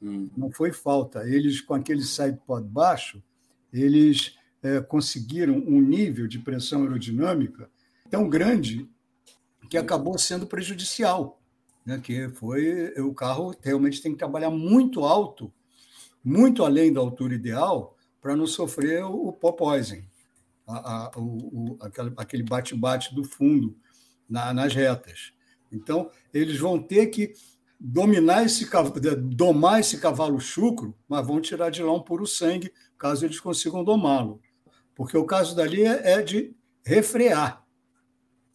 hum. não foi falta. Eles, com aquele sidepod baixo, eles é, conseguiram um nível de pressão aerodinâmica tão grande que acabou sendo prejudicial né, que foi o carro realmente tem que trabalhar muito alto, muito além da altura ideal, para não sofrer o, o pop poison, a, a, o, o, aquele bate-bate do fundo na, nas retas. Então, eles vão ter que dominar esse domar esse cavalo chucro, mas vão tirar de lá um puro sangue, caso eles consigam domá-lo. Porque o caso dali é, é de refrear.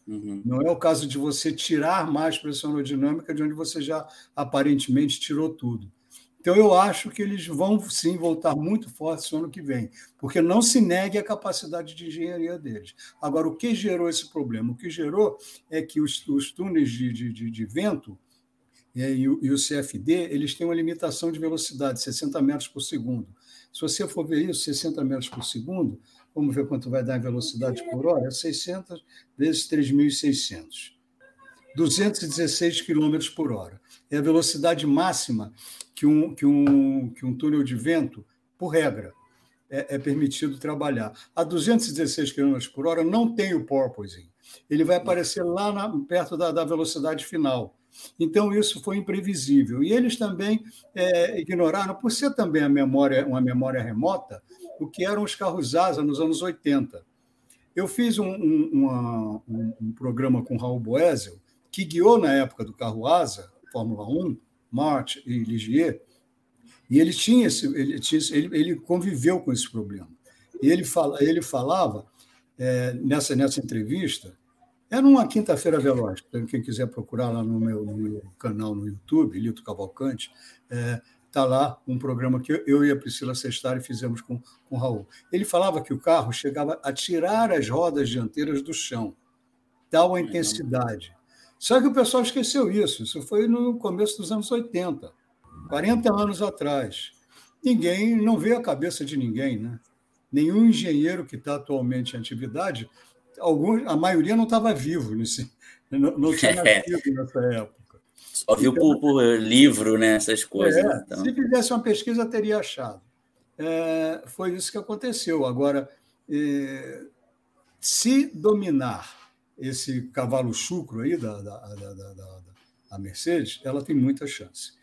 Uhum. Não é o caso de você tirar mais pressão aerodinâmica de onde você já aparentemente tirou tudo. Então, eu acho que eles vão sim voltar muito fortes no ano que vem, porque não se negue a capacidade de engenharia deles. Agora, o que gerou esse problema? O que gerou é que os, os túneis de, de, de vento é, e, o, e o CFD eles têm uma limitação de velocidade, 60 metros por segundo. Se você for ver isso, 60 metros por segundo, Vamos ver quanto vai dar em velocidade por hora? 600 vezes 3.600. 216 km por hora. É a velocidade máxima que um, que um, que um túnel de vento, por regra, é, é permitido trabalhar. A 216 km por hora não tem o porpoising. Ele vai aparecer lá na, perto da, da velocidade final. Então, isso foi imprevisível. E eles também é, ignoraram, por ser também a memória, uma memória remota, o que eram os carros asa nos anos 80. Eu fiz um, um, uma, um, um programa com Raul Boesel, que guiou na época do carro asa, Fórmula 1, March e Ligier, e ele tinha esse, ele, tinha, ele, ele conviveu com esse problema. E ele, fala, ele falava é, nessa, nessa entrevista, era uma quinta-feira veloz, quem quiser procurar lá no meu, no meu canal no YouTube, Lito Cavalcante, é, está lá um programa que eu e a Priscila Sestari fizemos com, com o Raul. Ele falava que o carro chegava a tirar as rodas dianteiras do chão, tal a intensidade. Só que o pessoal esqueceu isso. Isso foi no começo dos anos 80, 40 anos atrás. Ninguém, não veio a cabeça de ninguém, né? Nenhum engenheiro que está atualmente em atividade, alguns, a maioria não estava vivo, nesse, não, não tinha nascido nessa época. Só viu então, por, por, livro, né? Essas coisas. É, então. Se fizesse uma pesquisa, teria achado. É, foi isso que aconteceu. Agora, é, se dominar esse cavalo chucro aí da, da, da, da, da Mercedes, ela tem muita chance.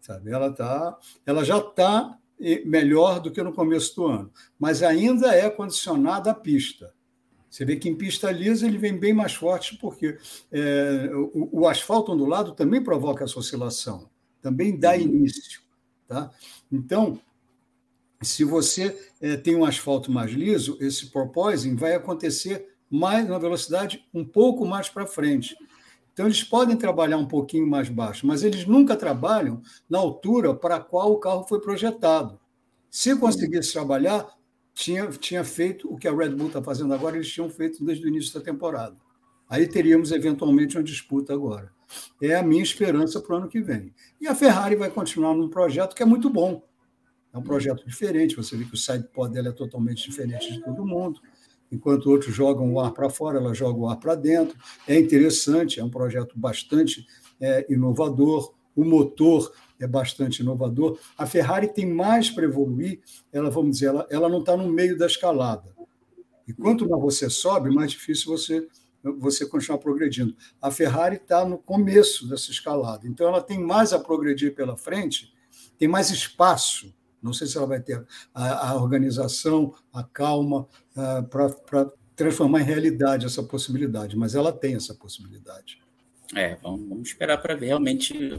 Sabe? Ela, tá, ela já está melhor do que no começo do ano, mas ainda é condicionada à pista. Você vê que em pista lisa ele vem bem mais forte, porque é, o, o, asfalto ondulado também provoca essa oscilação, também dá uhum. início. Tá? Então, se você é, tem um asfalto mais liso, esse porpoising vai acontecer mais na velocidade um pouco mais para frente. Então, eles podem trabalhar um pouquinho mais baixo, mas eles nunca trabalham na altura para a qual o carro foi projetado. Se conseguisse trabalhar, tinha, tinha feito o que a Red Bull está fazendo agora, eles tinham feito desde o início da temporada. Aí teríamos eventualmente uma disputa agora. É a minha esperança para o ano que vem. E a Ferrari vai continuar num projeto que é muito bom. É um projeto diferente. Você vê que o side pod dela é totalmente diferente de todo mundo enquanto outros jogam o ar para fora, ela joga o ar para dentro. É interessante, é um projeto bastante é, inovador. O motor é bastante inovador. A Ferrari tem mais para evoluir, ela, vamos dizer, ela, ela não está no meio da escalada. E quanto mais você sobe, mais difícil você você continuar progredindo. A Ferrari está no começo dessa escalada, então ela tem mais a progredir pela frente, tem mais espaço não sei se ela vai ter a, a organização, a calma para transformar em realidade essa possibilidade, mas ela tem essa possibilidade. É, vamos, vamos esperar para ver. Realmente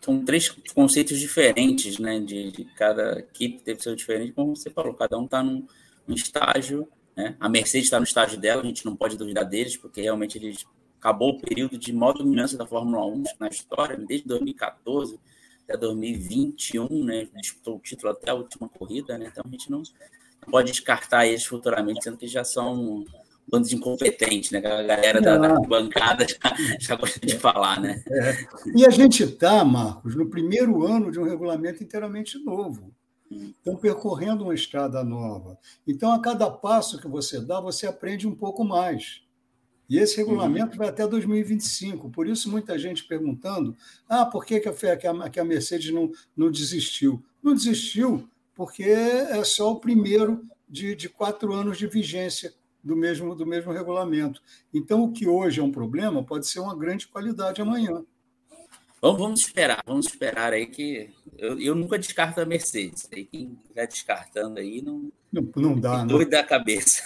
são três conceitos diferentes, né? De, de cada equipe deve ser diferente, como você falou, cada um está num, num, estágio. Né? A Mercedes está no estágio dela, a gente não pode duvidar deles, porque realmente eles acabou o período de maior dominância da Fórmula 1 na história, desde 2014 até 2021, né? Disputou o título até a última corrida, né? Então a gente não pode descartar eles futuramente, sendo que já são bando de incompetentes, né? A galera da, da, bancada já, já gosta de falar, né? É. E a gente está, Marcos, no primeiro ano de um regulamento inteiramente novo. Estão percorrendo uma estrada nova. Então, a cada passo que você dá, você aprende um pouco mais. E esse regulamento uhum. vai até 2025. Por isso, muita gente perguntando: ah, por que, que, a, que a Mercedes não, não desistiu? Não desistiu porque é só o primeiro de, de quatro anos de vigência do mesmo, do mesmo regulamento. Então, o que hoje é um problema pode ser uma grande qualidade amanhã. Vamos, vamos esperar, vamos esperar aí que eu, eu nunca descarto a Mercedes. Aí quem vai descartando aí não, não, não dá. Né? Doido da cabeça.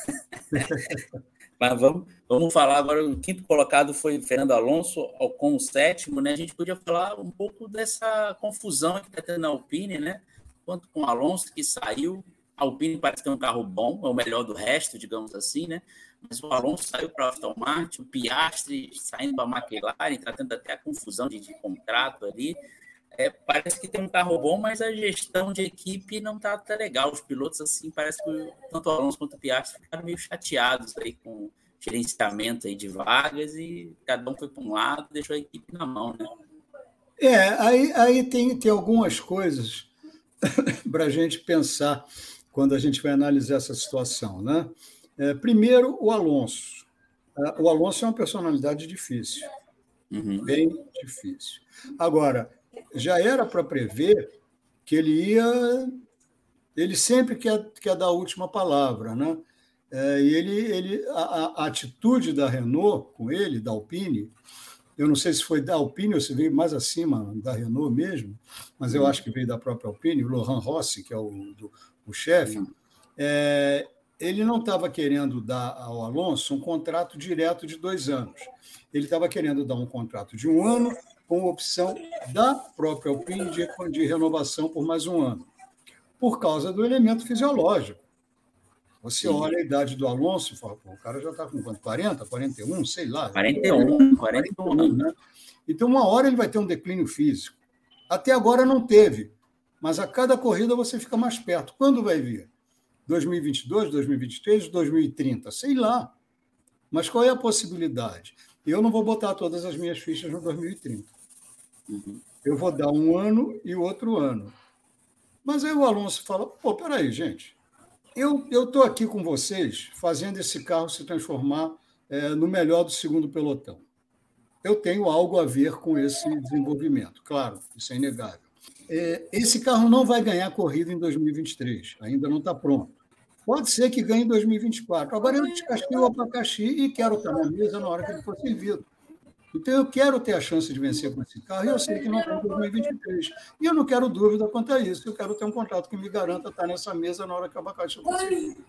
Mas vamos, vamos falar agora. O quinto colocado foi Fernando Alonso, com o sétimo, né? A gente podia falar um pouco dessa confusão que está tendo na Alpine, né? Quanto com o Alonso, que saiu. Alpine parece ter um carro bom, é o melhor do resto, digamos assim, né? Mas o Alonso saiu para a Aston Martin, o Piastri saindo para a McLaren, tratando até a confusão de, de contrato ali. É, parece que tem um carro bom, mas a gestão de equipe não está tá legal. Os pilotos, assim, parece que tanto o Alonso quanto o Piastri ficaram meio chateados aí com o gerenciamento aí de vagas e cada um foi para um lado deixou a equipe na mão, né? É, aí, aí tem, tem algumas coisas para a gente pensar quando a gente vai analisar essa situação, né? É, primeiro, o Alonso. É, o Alonso é uma personalidade difícil, uhum. bem difícil. Agora, já era para prever que ele ia. Ele sempre quer, quer dar a última palavra, né? É, e ele, ele a, a, atitude da Renault com ele, da Alpine, eu não sei se foi da Alpine ou se veio mais acima da Renault mesmo, mas eu acho que veio da própria Alpine, o Laurent Rossi, que é o, do, o chefe, é, ele não estava querendo dar ao Alonso um contrato direto de dois anos. Ele estava querendo dar um contrato de um ano com opção da própria Alpine de, de renovação por mais um ano, por causa do elemento fisiológico. Você Sim. olha a idade do Alonso e fala, o cara já está com quanto? 40, 41, sei lá. 41, 41, né? Então, uma hora ele vai ter um declínio físico. Até agora não teve, mas a cada corrida você fica mais perto. Quando vai vir? 2022, 2023, 2030? Sei lá. Mas qual é a possibilidade? eu não vou botar todas as minhas fichas no 2030. Uhum. Eu vou dar um ano e outro ano. Mas aí o Alonso fala: pô, peraí, gente, eu estou aqui com vocês fazendo esse carro se transformar é, no melhor do segundo pelotão. Eu tenho algo a ver com esse desenvolvimento, claro, isso é inegável. É, esse carro não vai ganhar corrida em 2023, ainda não está pronto. Pode ser que ganhe em 2024. Agora eu descasquei o abacaxi e quero estar na mesa na hora que ele for servido. Então, eu quero ter a chance de vencer com esse carro e eu sei que não está em 2023. E eu não quero dúvida quanto a isso. Eu quero ter um contrato que me garanta estar nessa mesa na hora que o abacaxi for servido.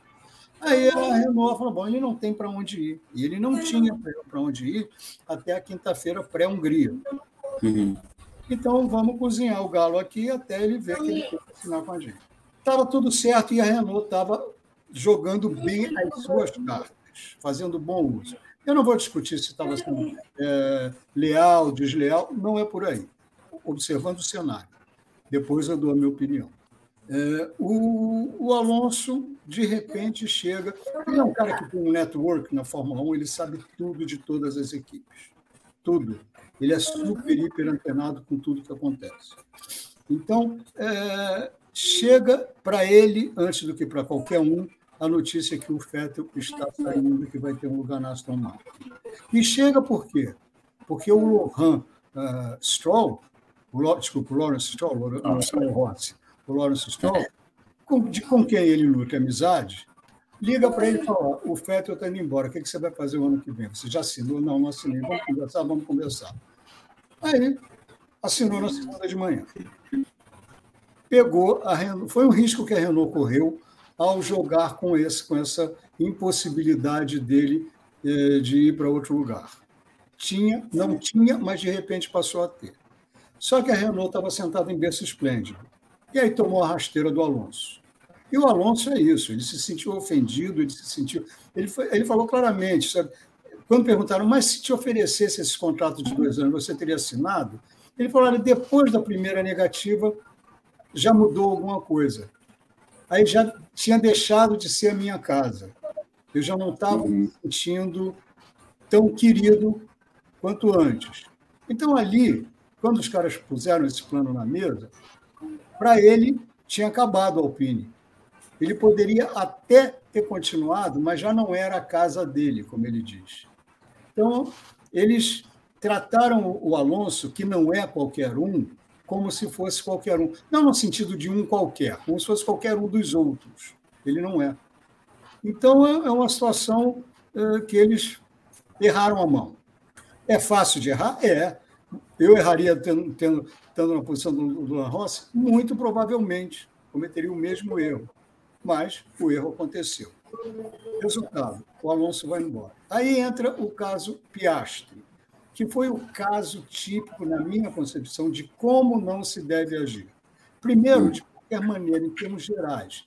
Aí a Renault falou: bom, ele não tem para onde ir. E ele não tinha para onde ir até a quinta-feira pré-Hungria. Uhum. Então, vamos cozinhar o galo aqui até ele ver que ele quer assinar com a gente. Estava tudo certo e a Renault estava jogando bem as suas cartas, fazendo bom uso. Eu não vou discutir se estava sendo é, leal, desleal, não é por aí. Observando o cenário. Depois eu dou a minha opinião. É, o, o, Alonso, de repente, chega. Ele é um cara que tem um network na Fórmula 1, ele sabe tudo de todas as equipes. Tudo. Ele é super, hiper antenado com tudo que acontece. Então, é, chega para ele, antes do que para qualquer um, a notícia que o Fettel está saindo, que vai ter um lugar na Aston Martin. E chega por quê? Porque o Lohan uh, Stroll, o, desculpa, o Lawrence Stroll, o, o, Rossi, o Lawrence Stroll, com, de, com quem ele luta amizade, liga para ele e fala: o Fettel está indo embora, o que, que você vai fazer o ano que vem? Você já assinou? Não, não assinei. Vamos conversar, vamos conversar. Aí, assinou na segunda de manhã. Pegou a Renault, foi um risco que a Renault correu ao jogar com, esse, com essa impossibilidade dele eh, de ir para outro lugar. Tinha, não tinha, mas de repente passou a ter. Só que a Renault estava sentada em berço esplêndido. E aí tomou a rasteira do Alonso. E o Alonso é isso, ele se sentiu ofendido, ele se sentiu. Ele, foi, ele falou claramente, sabe? Quando perguntaram, mas se te oferecesse esse contrato de dois anos, você teria assinado? Ele falou: olha, depois da primeira negativa, já mudou alguma coisa aí já tinha deixado de ser a minha casa. Eu já não estava me sentindo tão querido quanto antes. Então, ali, quando os caras puseram esse plano na mesa, para ele tinha acabado a Alpine. Ele poderia até ter continuado, mas já não era a casa dele, como ele diz. Então, eles trataram o Alonso, que não é qualquer um, como se fosse qualquer um. Não no sentido de um qualquer, como se fosse qualquer um dos outros. Ele não é. Então, é, é uma situação é, que eles erraram a mão. É fácil de errar? É. Eu erraria tendo, tendo, estando na posição do, do Rossi? Muito provavelmente. Cometeria o mesmo erro. Mas o erro aconteceu. Resultado: o Alonso vai embora. Aí entra o caso Piastri que foi o caso típico, na minha concepção, de como não se deve agir. Primeiro, de qualquer maneira, em termos gerais,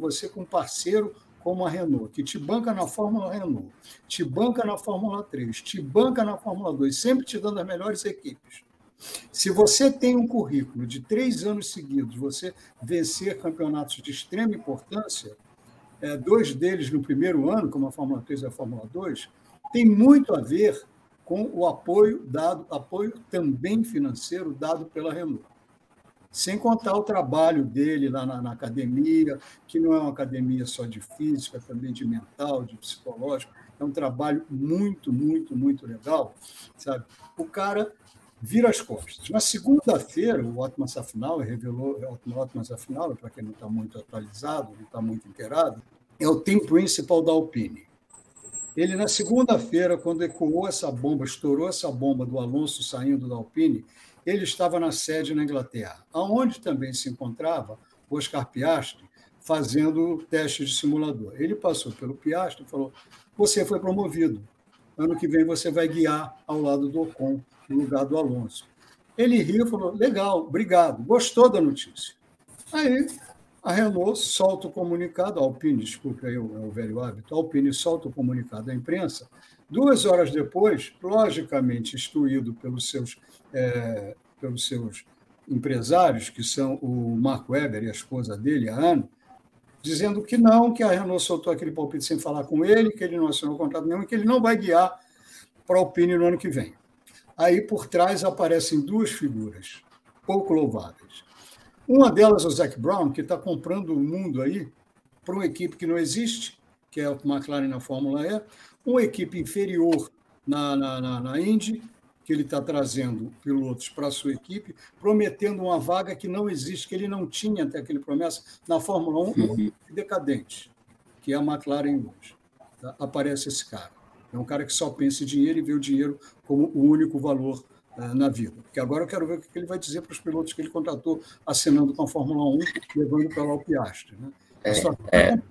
você com um parceiro como a Renault, que te banca na Fórmula Renault, te banca na Fórmula 3, te banca na Fórmula 2, sempre te dando as melhores equipes. Se você tem um currículo de três anos seguidos, você vencer campeonatos de extrema importância, é, dois deles no primeiro ano, como a Fórmula 3 e a Fórmula 2, tem muito a ver com o apoio dado, apoio também financeiro dado pela Renault. Sem contar o trabalho dele lá na, na, academia, que não é uma academia só de física, também de mental, de psicológico. É um trabalho muito, muito, muito legal, sabe? O cara vira as costas. Na segunda-feira, o Otmar Safinal revelou, o Safinal, para quem não está muito atualizado, não está muito inteirado, é o team principal da Alpine. Ele, na segunda-feira, quando ecoou essa bomba, estourou essa bomba do Alonso saindo da Alpine, ele estava na sede na Inglaterra, aonde também se encontrava o Oscar Piastri fazendo teste de simulador. Ele passou pelo Piastri e falou: Você foi promovido. Ano que vem você vai guiar ao lado do Ocon, no lugar do Alonso. Ele riu e falou: Legal, obrigado. Gostou da notícia. Aí a Renault solta o comunicado, a Alpine, desculpe aí o, é o velho hábito, a Alpine solta o comunicado à imprensa. Duas horas depois, logicamente instruído pelos seus, é, pelos seus empresários, que são o Mark Webber e a esposa dele, a Ana, dizendo que não, que a Renault soltou aquele palpite sem falar com ele, que ele não assinou contrato nenhum, que ele não vai guiar para a Alpine no ano que vem. Aí, por trás, aparecem duas figuras pouco louváveis. Uma delas é o Zac Brown, que está comprando o mundo aí para uma equipe que não existe, que é a McLaren na Fórmula E, uma equipe inferior na, na, na, na Indy, que ele está trazendo pilotos para a sua equipe, prometendo uma vaga que não existe, que ele não tinha até aquele promessa na Fórmula 1, uhum. decadente, que é a McLaren hoje. Tá? Aparece esse cara. É um cara que só pensa em dinheiro e vê o dinheiro como o único valor uh, na vida. Porque agora eu quero ver o que ele vai dizer para os pilotos que ele contratou assinando com a Fórmula 1, levando para lá o Piastri. Né? É, é.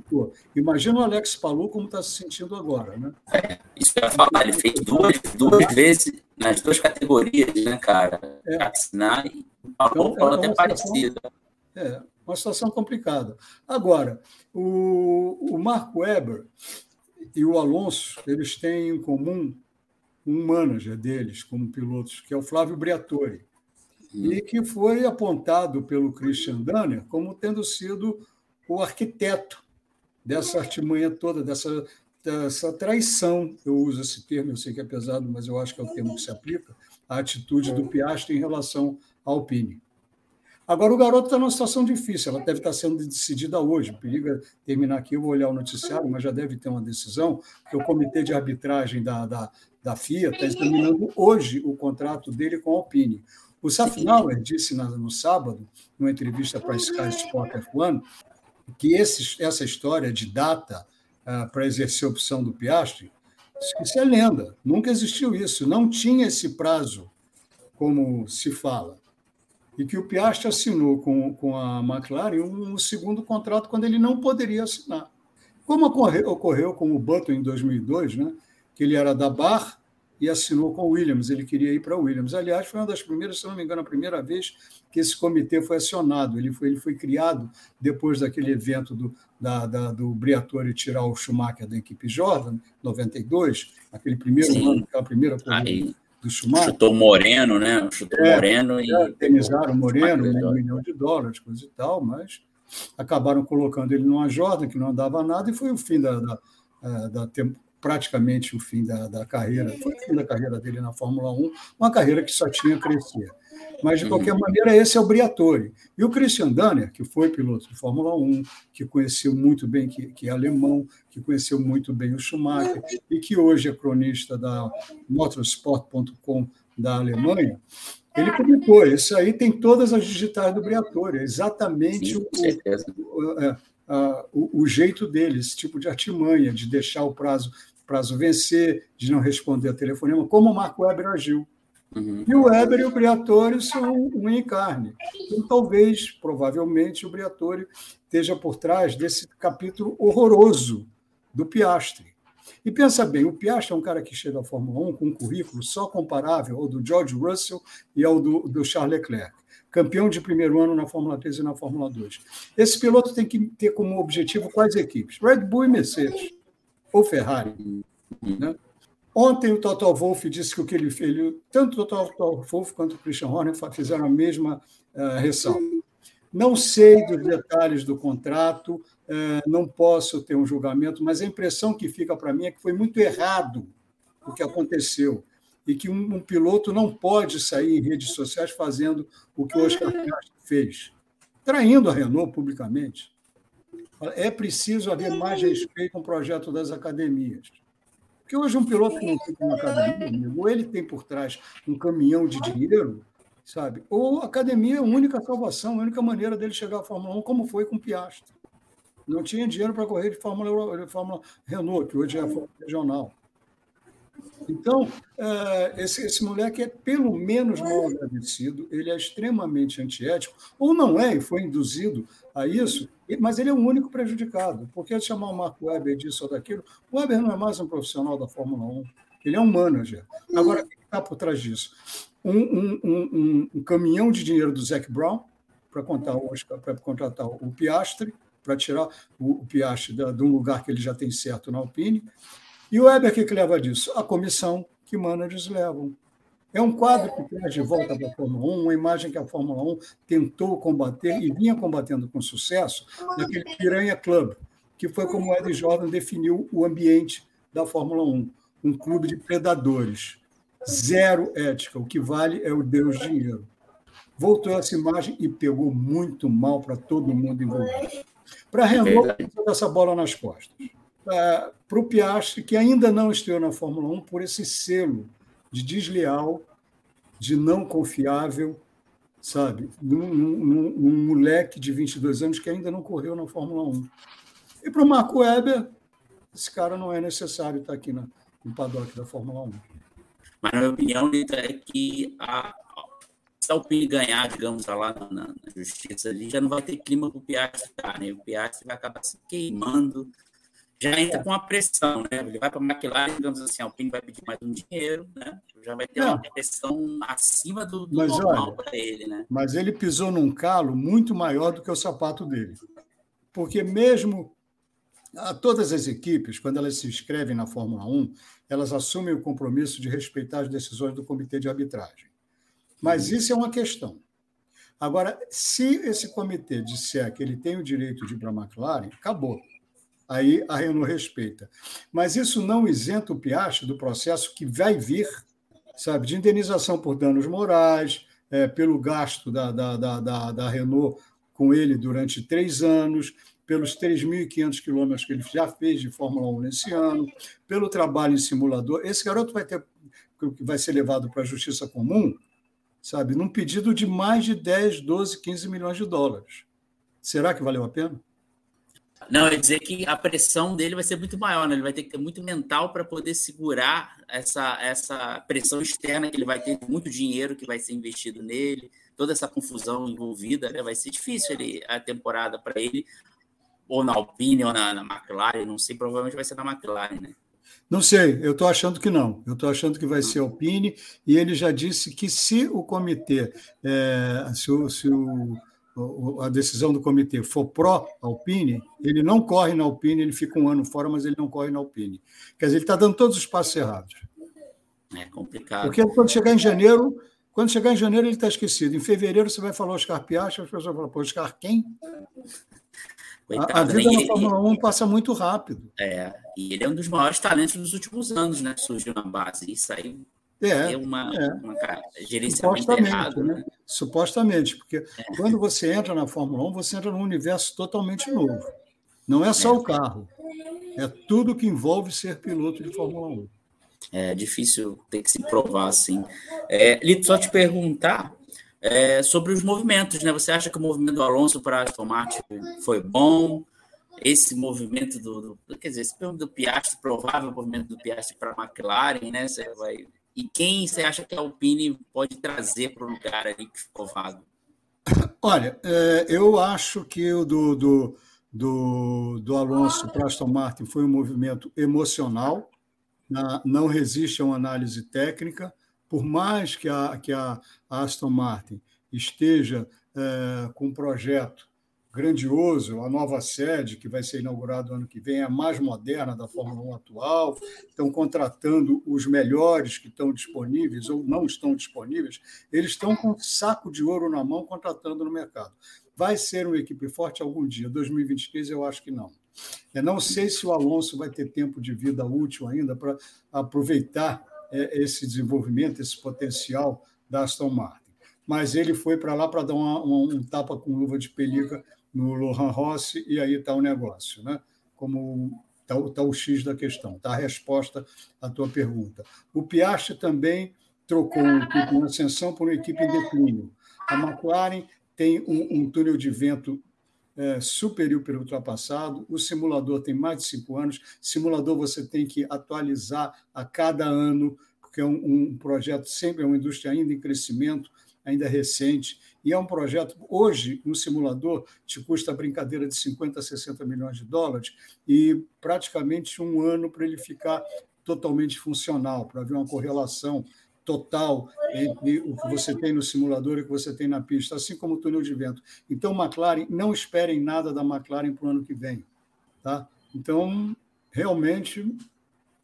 Imagina o Alex Palu como está se sentindo agora, né? É, isso que eu ia falar, ele fez duas, duas vezes nas duas categorias, né, cara? É. Assinar e o Palu então, é até parecido. É, uma situação complicada. Agora, o, o Marco Weber e o Alonso, eles têm em comum um manager deles como pilotos, que é o Flávio Briatore, hum. e que foi apontado pelo Christian Danner como tendo sido o arquiteto dessa artimanha toda, dessa, dessa traição. Eu uso esse termo, eu sei que é pesado, mas eu acho que é o termo que se aplica, a atitude do Piastri em relação ao Alpine. Agora, o garoto está numa situação difícil, ela deve estar sendo decidida hoje. Periga terminar aqui, eu vou olhar o noticiário, mas já deve ter uma decisão, que o Comitê de Arbitragem da, da, da FIA está examinando hoje o contrato dele com a Alpine. O Safinauer disse no sábado, numa entrevista para a Sky Sport F1, que esse, essa história de data uh, para exercer a opção do Piastri, isso é lenda, nunca existiu isso, não tinha esse prazo, como se fala. E que o Piastri assinou com, com a McLaren um, um segundo contrato quando ele não poderia assinar. Como ocorreu, ocorreu com o Button em 2002, né, que ele era da Bar e assinou com o Williams, ele queria ir para o Williams. Aliás, foi uma das primeiras, se não me engano, a primeira vez que esse comitê foi acionado. Ele foi, ele foi criado depois daquele evento do, da, da, do Briatore tirar o Schumacher da equipe Jordan, 92, aquele primeiro Sim. ano, aquela primeira corrida do Schumacher. Chutou Moreno, né? Chutou é, Moreno e. É, tenizaram Moreno, um milhão de dólares, coisa e tal, mas acabaram colocando ele numa Jordan que não andava nada e foi o fim da, da, eh, da, praticamente o fim da, da carreira, foi o fim da carreira dele na Fórmula 1, uma carreira que só tinha a crescer. Mas, de qualquer maneira, esse é o Briatore. E o Christian Danner, que foi piloto de Fórmula 1, que conheceu muito bem, que, que é alemão, que conheceu muito bem o Schumacher, e que hoje é cronista da motorsport.com da Alemanha, ele publicou. Isso aí tem todas as digitais do Briatore, é exatamente Sim, o, é, o, o, jeito dele, esse tipo de artimanha, de deixar o prazo prazo vencer, de não responder a telefonema, como o Marco Weber agiu. Uhum. E o Weber e o Briatore são um em carne. Então, talvez, provavelmente, o Briatore esteja por trás desse capítulo horroroso do Piastri. E pensa bem, o Piastri é um cara que chega à Fórmula 1 com um currículo só comparável ao do George Russell e ao do, do Charles Leclerc. Campeão de primeiro ano na Fórmula 3 e na Fórmula 2. Esse piloto tem que ter como objetivo quais equipes? Red Bull e Mercedes ou Ferrari. Né? Ontem o Total Wolff disse que o que ele fez, tanto o Total Wolff quanto o Christian Horner fizeram a mesma uh, ressalva. Não sei dos detalhes do contrato, uh, não posso ter um julgamento, mas a impressão que fica para mim é que foi muito errado o que aconteceu e que um, um piloto não pode sair em redes sociais fazendo o que o Oscar Piastri fez, traindo a Renault publicamente. É preciso haver mais respeito com o projeto das academias. Porque hoje um piloto que não fica na academia, ou ele tem por trás um caminhão de dinheiro, sabe? Ou a academia é a única salvação, a única maneira dele chegar à Fórmula 1, como foi com o Piastri. Não tinha dinheiro para correr de Fórmula, de Fórmula Renault, que hoje é a Fórmula Regional. Então, é, esse, esse moleque é pelo menos mal agradecido, ele é extremamente antiético, ou não é, e foi induzido a isso, mas ele é o único prejudicado. Porque chamar o Marco Weber disso ou daquilo, o Weber não é mais um profissional da Fórmula 1, ele é um manager. Agora, o que está por trás disso? Um, um, um, um, caminhão de dinheiro do Zac Brown para contratar o Piastre, para tirar o, o Piastre de um lugar que ele já tem certo na Alpine, e o Weber, o que, que leva disso? A comissão que managers levam. É um quadro que traz de volta para a Fórmula 1, uma imagem que a Fórmula 1 tentou combater e vinha combatendo com sucesso naquele Piranha Club, que foi como o Ed Jordan definiu o ambiente da Fórmula 1. um clube de predadores. Zero ética. O que vale é o Deus dinheiro. Voltou essa imagem e pegou muito mal para todo mundo envolvido. Para a Renault, essa bola nas costas. Para o Piastri, que ainda não estreou na Fórmula 1 por esse selo de desleal, de não confiável, sabe? Num, num, num, moleque de 22 anos que ainda não correu na Fórmula 1. E para o Marco Weber, esse cara não é necessário estar aqui na, no paddock da Fórmula 1. Mas, na minha opinião, é que a, se a Alpine ganhar, digamos, lá na, na, justiça ali, já não vai ter clima para o Piastri estar, né? O Piastri vai acabar se queimando, já entra com a pressão, né? Ele vai para a McLaren, digamos assim, a Alpine vai pedir mais um dinheiro, né? Já vai ter não. uma pressão acima do, do normal para ele, né? Mas ele pisou num calo muito maior do que o sapato dele. Porque mesmo a todas as equipes, quando elas se inscrevem na Fórmula 1, elas assumem o compromisso de respeitar as decisões do comitê de arbitragem. Mas isso é uma questão. Agora, se esse comitê disser que ele tem o direito de ir para a McLaren, acabou. Aí a Renault respeita. Mas isso não isenta o Piastri do processo que vai vir, sabe, de indenização por danos morais, é, pelo gasto da, da, da, da, da Renault com ele durante três anos, pelos 3.500 quilômetros que ele já fez de Fórmula 1 nesse ano, pelo trabalho em simulador. Esse garoto vai ter vai ser levado para a justiça comum, sabe, num pedido de mais de 10, 12, 15 milhões de dólares. Será que valeu a pena? Não, eu dizer que a pressão dele vai ser muito maior, né? Ele vai ter que ter muito mental para poder segurar essa, essa pressão externa que ele vai ter, muito dinheiro que vai ser investido nele, toda essa confusão envolvida, né? Vai ser difícil ele, a temporada para ele, ou na Alpine, ou na, na McLaren, não sei, provavelmente vai ser na McLaren, né? Não sei, eu estou achando que não. Eu estou achando que vai ser Alpine, e ele já disse que se o comitê, é, se, o, se o, a decisão do comitê for pró-Alpine, ele não corre na Alpine, ele fica um ano fora, mas ele não corre na Alpine. Quer dizer, ele está dando todos os passos errados. É complicado. Porque quando chegar em janeiro, quando chegar em janeiro, ele está esquecido. Em fevereiro, você vai falar Oscar Piastri, as pessoas vão falar, pô, Oscar quem? Coitado, a, a vida né? na Fórmula 1 passa muito rápido. É, e ele é um dos maiores talentos dos últimos anos, né? Surgiu na base. Isso aí é, é uma, é. uma gerenciamento errado. Né? né? Supostamente, porque é. quando você entra na Fórmula 1, você entra num universo totalmente novo. Não é só é. o carro, é tudo que envolve ser piloto de Fórmula 1. É difícil ter que se provar assim. É, Lito, só te perguntar é, sobre os movimentos, né? Você acha que o movimento do Alonso para Aston Martin foi bom? Esse movimento do, do quer dizer, esse movimento do Piastri, provável movimento do Piastri para a McLaren, né? Você vai e quem você acha que a Alpine pode trazer para o lugar ali que ficou vago? Olha, é, eu acho que o do, do, do, do Alonso para Aston Martin foi um movimento emocional, não resiste a uma análise técnica por mais que a, que a Aston Martin esteja é, com um projeto grandioso, a nova sede que vai ser inaugurada ano que vem, é a mais moderna da Fórmula 1 atual, estão contratando os melhores que estão disponíveis ou não estão disponíveis, eles estão com um saco de ouro na mão contratando no mercado. Vai ser uma equipe forte algum dia, 2023 eu acho que não. Eu não sei se o Alonso vai ter tempo de vida útil ainda para aproveitar é, esse desenvolvimento, esse potencial da Aston Martin. Mas ele foi para lá para dar uma, uma, um tapa com luva de pelica no Lohan Rossi e aí está o negócio, né? Como está tá o X da questão, está a resposta à tua pergunta. O Piastri também trocou um equipe em ascensão por uma equipe em declínio. A McLaren tem um, um túnel de vento é, superior pelo ultrapassado. O simulador tem mais de cinco anos. Simulador você tem que atualizar a cada ano, porque é um, um projeto sempre, é uma indústria ainda em crescimento, ainda recente. E é um projeto, hoje, no simulador, te custa a brincadeira de 50 a 60 milhões de dólares e praticamente um ano para ele ficar totalmente funcional, para haver uma correlação total entre o que você tem no simulador e o que você tem na pista, assim como o túnel de vento. Então, McLaren, não esperem nada da McLaren para o ano que vem. Tá? Então, realmente,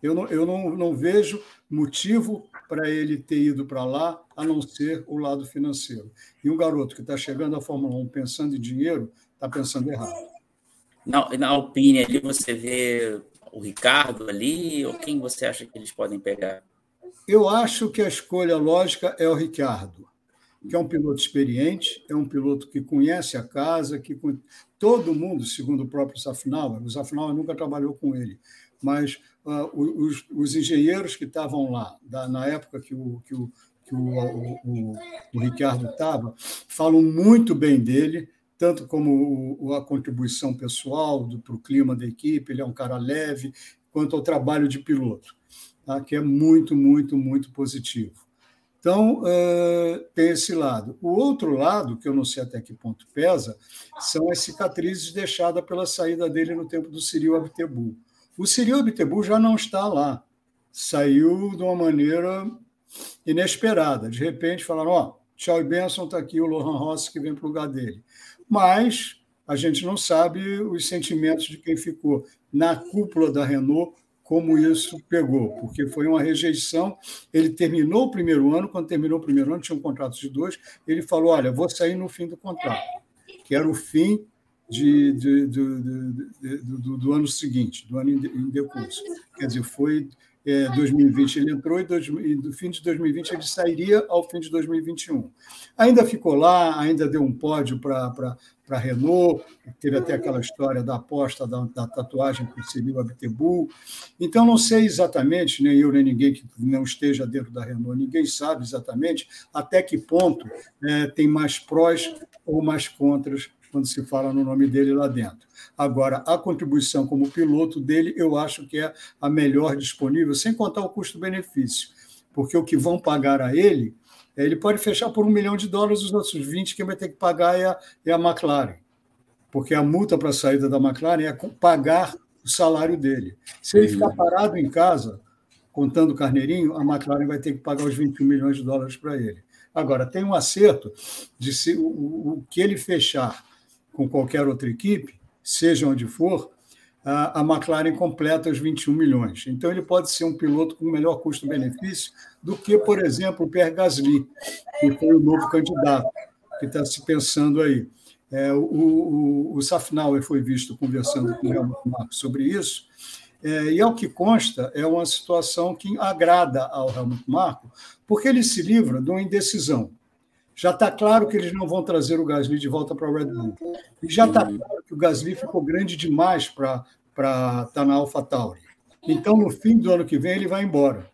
eu não, eu não, não vejo motivo para ele ter ido para lá, a não ser o lado financeiro. E um garoto que está chegando à Fórmula 1 pensando em dinheiro, está pensando errado. Na, na Alpine ali você vê o Ricardo ali, ou quem você acha que eles podem pegar? Eu acho que a escolha lógica é o Ricardo, que é um piloto experiente, é um piloto que conhece a casa, que todo mundo, segundo o próprio Safnauer, o Safnauer nunca trabalhou com ele, mas os, os, engenheiros que estavam lá, da, na época que o, que o, que o, o, o Ricardo estava, falam muito bem dele, tanto como a contribuição pessoal para o clima da equipe, ele é um cara leve, quanto ao trabalho de piloto, tá? que é muito, muito, muito positivo. Então, uh, tem esse lado. O outro lado, que eu não sei até que ponto pesa, são as cicatrizes deixadas pela saída dele no tempo do Cyril Abtebu. O Cyril Abtebu já não está lá. Saiu de uma maneira inesperada. De repente, falaram: Ó, oh, e benção, está aqui o Lohan Rossi que vem para o lugar dele mas a gente não sabe os sentimentos de quem ficou na cúpula da Renault, como isso pegou, porque foi uma rejeição. Ele terminou o primeiro ano, quando terminou o primeiro ano, tinha um contrato de dois, ele falou: Olha, vou sair no fim do contrato, que era o fim de, de, de, do, do, ano seguinte, do ano em decurso. Quer dizer, foi é, 2020 ele entrou e, dois, e do fim de 2020 ele sairia ao fim de 2021. Ainda ficou lá, ainda deu um pódio para a Renault, teve até aquela história da aposta da, da tatuagem seria o Abtebu. Então, não sei exatamente, nem eu nem ninguém que não esteja dentro da Renault, ninguém sabe exatamente até que ponto é, tem mais prós ou mais contras quando se fala no nome dele lá dentro. Agora, a contribuição como piloto dele, eu acho que é a melhor disponível, sem contar o custo-benefício, porque o que vão pagar a ele, ele pode fechar por um milhão de dólares, os outros 20 quem vai ter que pagar é a, é a McLaren, porque a multa para a saída da McLaren é pagar o salário dele. Se ele ficar parado em casa, contando o carneirinho, a McLaren vai ter que pagar os 21 milhões de dólares para ele. Agora, tem um acerto de se o, o que ele fechar com qualquer outra equipe, seja onde for, a, McLaren completa os 21 milhões. Então, ele pode ser um piloto com melhor custo-benefício do que, por exemplo, o Pierre Gasly, que foi o novo candidato, que está se pensando aí. É, o, o, o Safnauer foi visto conversando com o Helmut Marko sobre isso, é, e ao que consta, é uma situação que agrada ao Helmut Marko, porque ele se livra de uma indecisão. Já está claro que eles não vão trazer o Gasly de volta para o Red Bull. E já está claro que o Gasly ficou grande demais para estar tá na AlphaTauri. Então, no fim do ano que vem, ele vai embora.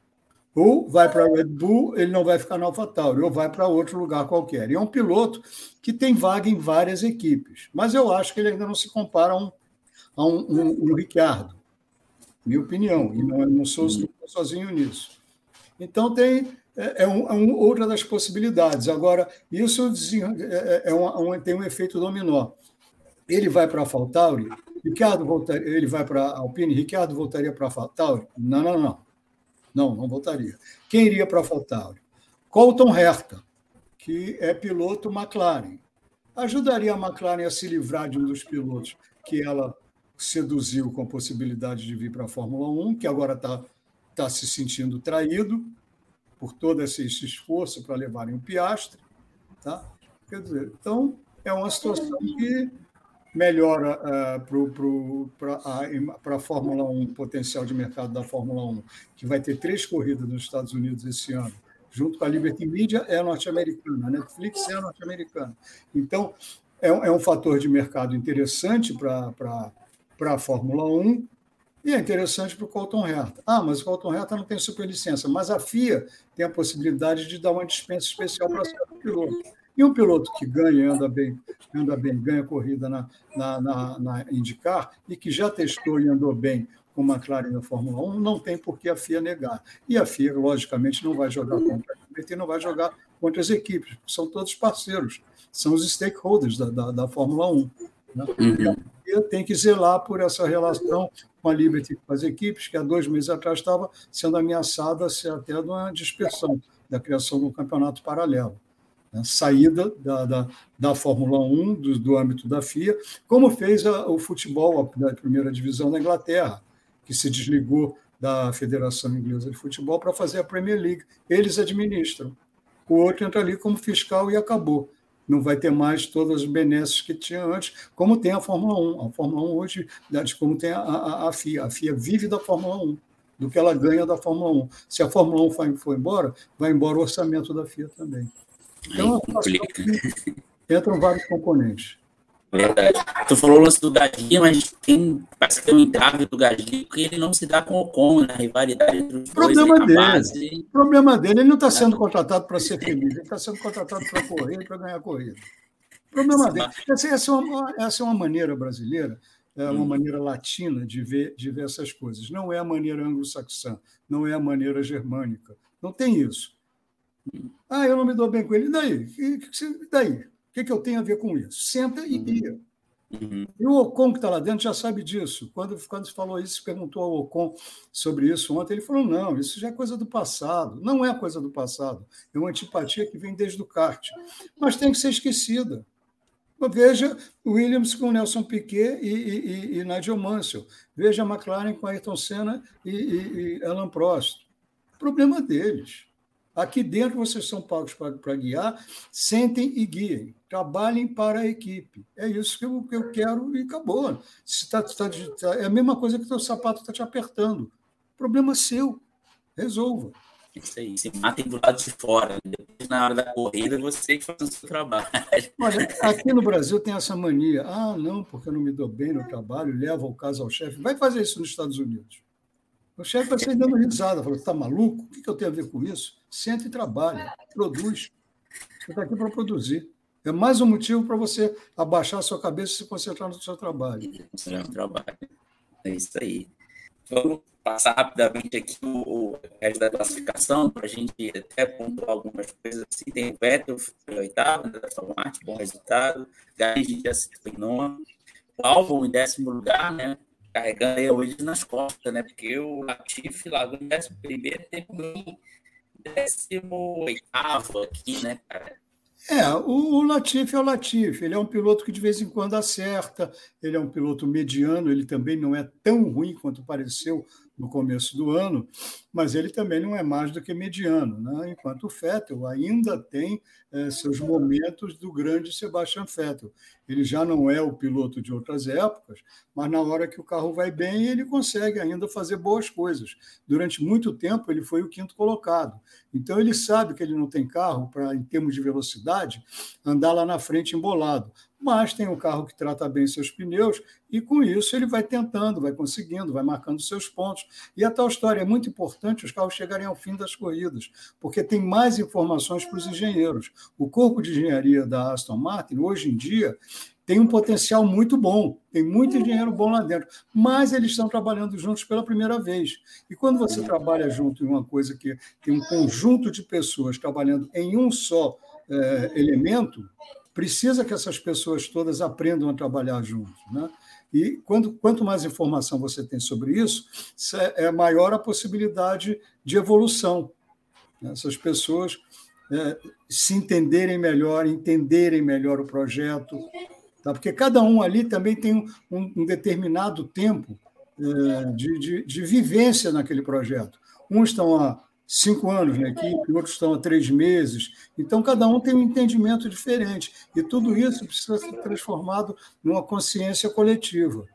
Ou vai para a Red Bull, ele não vai ficar na AlphaTauri, ou vai para outro lugar qualquer. E é um piloto que tem vaga em várias equipes. Mas eu acho que ele ainda não se compara a um, a um, um, um Ricciardo, minha opinião. E não, não sou sozinho nisso. Então, tem é, é, um, é um, outra das possibilidades. Agora, isso é, é um, tem um efeito dominó. Ele vai para a Faltauri, Ricardo voltaria, ele vai para a Alpine, Ricardo voltaria para a Faltauri? Não, não, não. Não, não voltaria. Quem iria para a Faltauri? Colton Herta, que é piloto McLaren. Ajudaria a McLaren a se livrar de um dos pilotos que ela seduziu com a possibilidade de vir para a Fórmula 1, que agora está tá se sentindo traído, por todo esse, esforço para levarem o Piastre. Tá? Quer dizer, então, é uma situação que melhora uh, para a Fórmula 1, o potencial de mercado da Fórmula 1, que vai ter três corridas nos Estados Unidos esse ano, junto com a Liberty Media, é norte-americana, a Netflix é norte-americana. Então, é, é, um fator de mercado interessante para a Fórmula 1, e é interessante para o Colton Herta. Ah, mas o Colton Herta não tem superlicença, mas a FIA tem a possibilidade de dar uma dispensa especial para o piloto. E um piloto que ganha, anda bem, anda bem, ganha corrida na, na, na, na IndyCar e que já testou e andou bem com a McLaren na Fórmula 1, não tem por que a FIA negar. E a FIA, logicamente, não vai jogar contra a Liberty, não vai jogar contra as equipes, porque são todos parceiros, são os stakeholders da, da, da Fórmula 1. Né? Uhum. E a FIA tem que zelar por essa relação com a Liberty com as equipes, que há dois meses atrás estava sendo ameaçada até de uma dispersão, da criação um campeonato paralelo. Né? Saída da, da, da Fórmula 1, do, do âmbito da FIA, como fez a, o futebol da primeira divisão da Inglaterra, que se desligou da Federação Inglesa de Futebol para fazer a Premier League. Eles administram. O outro entra ali como fiscal e acabou. Não vai ter mais todas as benesses que tinha antes, como tem a Fórmula 1. A Fórmula 1 hoje, como tem a, a, a FIA. A FIA vive da Fórmula 1, do que ela ganha da Fórmula 1. Se a Fórmula 1 for, for embora, vai embora o orçamento da FIA também. Então, entram vários componentes. Verdade. Tu falou o lance do Gasly, mas tem, parece que tem um entrave do Gasly, porque ele não se dá com o Ocon, né? rivalidade entre os problema dois. Dele. Base... problema dele, ele não está sendo contratado para ser feliz, ele está sendo contratado para correr, para ganhar corrida. problema dele. Essa, essa, é uma, essa é uma maneira brasileira, é uma hum. maneira latina de ver, de ver essas coisas. Não é a maneira anglo-saxã, não é a maneira germânica. Não tem isso. Hum. Ah, eu não me dou bem com ele. E daí? E daí? Que, que eu tenho a ver com isso? Senta e guia. Uhum. E o Ocon, que está lá dentro, já sabe disso. Quando, quando falou isso, perguntou ao Ocon sobre isso ontem, ele falou: não, isso já é coisa do passado. Não é coisa do passado. É uma antipatia que vem desde o kart. Mas tem que ser esquecida. Veja Williams com Nelson Piquet e, e, e Nigel Mansell. Veja a McLaren com Ayrton Senna e, e, e Alan Prost. Problema deles. Aqui dentro vocês são pagos para guiar, sentem e guiem, trabalhem para a equipe. É isso que eu, que eu quero e acabou. Se tá, tá, tá, é a mesma coisa que o teu sapato está te apertando. Problema seu. Resolva. Isso aí, se matem do lado de fora. Depois, na hora da corrida, você que faz o seu trabalho. Olha, aqui no Brasil tem essa mania. Ah, não, porque eu não me dou bem no trabalho, leva o caso ao chefe. Vai fazer isso nos Estados Unidos. O chefe vai sair dando risada, falou: está maluco? O que eu tenho a ver com isso? Senta e trabalha, produz. Você está aqui para produzir. É mais um motivo para você abaixar a sua cabeça e se concentrar no seu trabalho. No trabalho. É isso aí. Vamos passar rapidamente aqui o, o resto da classificação, para a gente até pontuar algumas coisas. Assim. Tem o Vettel, foi oitavo, né, da Formate, bom resultado. Gás já se foi nono. O Albon em décimo lugar, né? Carregando aí hoje nas costas, né? Porque o Latifi largou em décimo primeiro, tem em décimo oitavo aqui, né, cara? É, o, Latifi é o Latifi, ele é um piloto que de vez em quando acerta, ele é um piloto mediano, ele também não é tão ruim quanto pareceu no começo do ano, mas ele também não é mais do que mediano, né? enquanto o Vettel ainda tem é, seus momentos do grande Sebastian Vettel. Ele já não é o piloto de outras épocas, mas na hora que o carro vai bem, ele consegue ainda fazer boas coisas. Durante muito tempo, ele foi o quinto colocado. Então, ele sabe que ele não tem carro para, em termos de velocidade, andar lá na frente embolado mas tem um carro que trata bem seus pneus e com isso ele vai tentando, vai conseguindo, vai marcando seus pontos. E a tal história é muito importante os carros chegarem ao fim das corridas, porque tem mais informações para os engenheiros. O corpo de engenharia da Aston Martin, hoje em dia, tem um potencial muito bom, tem muito engenheiro bom lá dentro, mas eles estão trabalhando juntos pela primeira vez. E quando você trabalha junto em uma coisa que tem um conjunto de pessoas trabalhando em um só é, elemento, precisa que essas pessoas todas aprendam a trabalhar juntos. Né? E quando, quanto mais informação você tem sobre isso, é maior a possibilidade de evolução. Essas pessoas é, se entenderem melhor, entenderem melhor o projeto, tá? porque cada um ali também tem um, um determinado tempo é, de, de, de, vivência naquele projeto. Uns estão há cinco anos na equipe, outros estão há três meses. Então, cada um tem um entendimento diferente. E tudo isso precisa ser transformado numa consciência coletiva.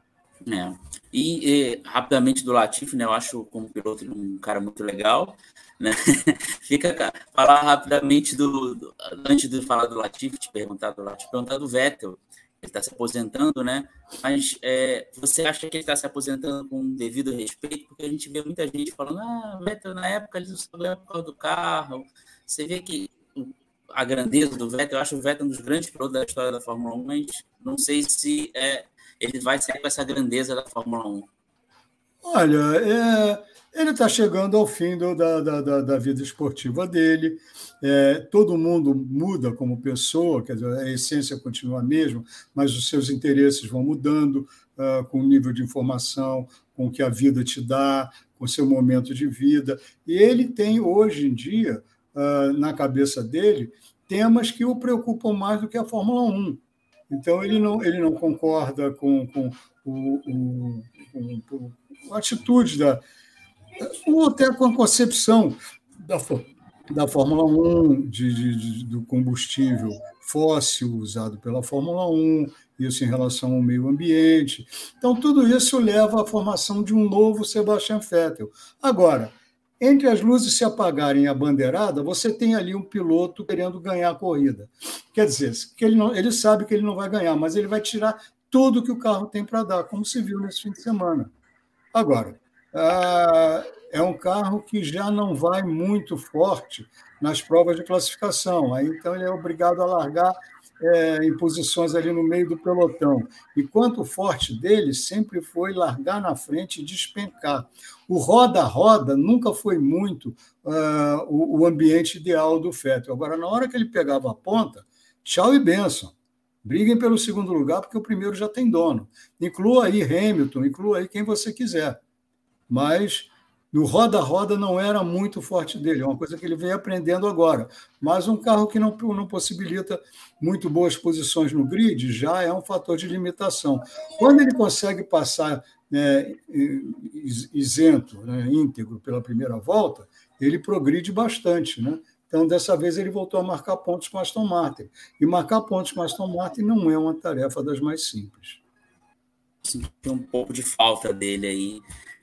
É. E, e, rapidamente do Latif, né? Eu acho como piloto um cara muito legal, né? Fica falar rapidamente do, do, antes de falar do Latif, te perguntar do Latif, perguntar do Vettel está se aposentando, né? Mas é, você acha que ele está se aposentando com devido respeito? Porque a gente vê muita gente falando, ah, Vettel na época ele não sabia por causa do carro. Você vê que a grandeza do Vettel, eu acho o Vettel um dos grandes pilotos da história da Fórmula 1, mas não sei se é, ele vai sair com essa grandeza da Fórmula 1. Olha, é, ele está chegando ao fim do, da, da, da, vida esportiva dele. É, todo mundo muda como pessoa, quer dizer, a essência continua a mesma, mas os seus interesses vão mudando uh, com o nível de informação, com o que a vida te dá, com o seu momento de vida. E ele tem, hoje em dia, uh, na cabeça dele, temas que o preocupam mais do que a Fórmula 1. Então, ele não, ele não concorda com, com, o, o, com, com atitude da ou até com a concepção da, da Fórmula 1, de, de, de, do combustível fóssil usado pela Fórmula 1, isso em relação ao meio ambiente. Então, tudo isso leva à formação de um novo Sebastian Vettel. Agora, entre as luzes se apagarem a bandeirada, você tem ali um piloto querendo ganhar a corrida. Quer dizer, que ele, não, ele sabe que ele não vai ganhar, mas ele vai tirar tudo que o carro tem para dar, como se viu nesse fim de semana. Agora, ah, é um carro que já não vai muito forte nas provas de classificação. Aí, então, ele é obrigado a largar é, em posições ali no meio do pelotão. Enquanto o forte dele sempre foi largar na frente e despencar. O roda-roda nunca foi muito uh, o, o, ambiente ideal do Fettel. Agora, na hora que ele pegava a ponta, tchau e benção. Briguem pelo segundo lugar, porque o primeiro já tem dono. Inclua aí Hamilton, inclua aí quem você quiser. Mas no roda-roda não era muito forte dele, é uma coisa que ele vem aprendendo agora. Mas um carro que não, não possibilita muito boas posições no grid já é um fator de limitação. Quando ele consegue passar né, isento, né, íntegro pela primeira volta, ele progride bastante. Né? Então, dessa vez, ele voltou a marcar pontos com Aston Martin. E marcar pontos com Aston Martin não é uma tarefa das mais simples. Senti um pouco de falta dele aí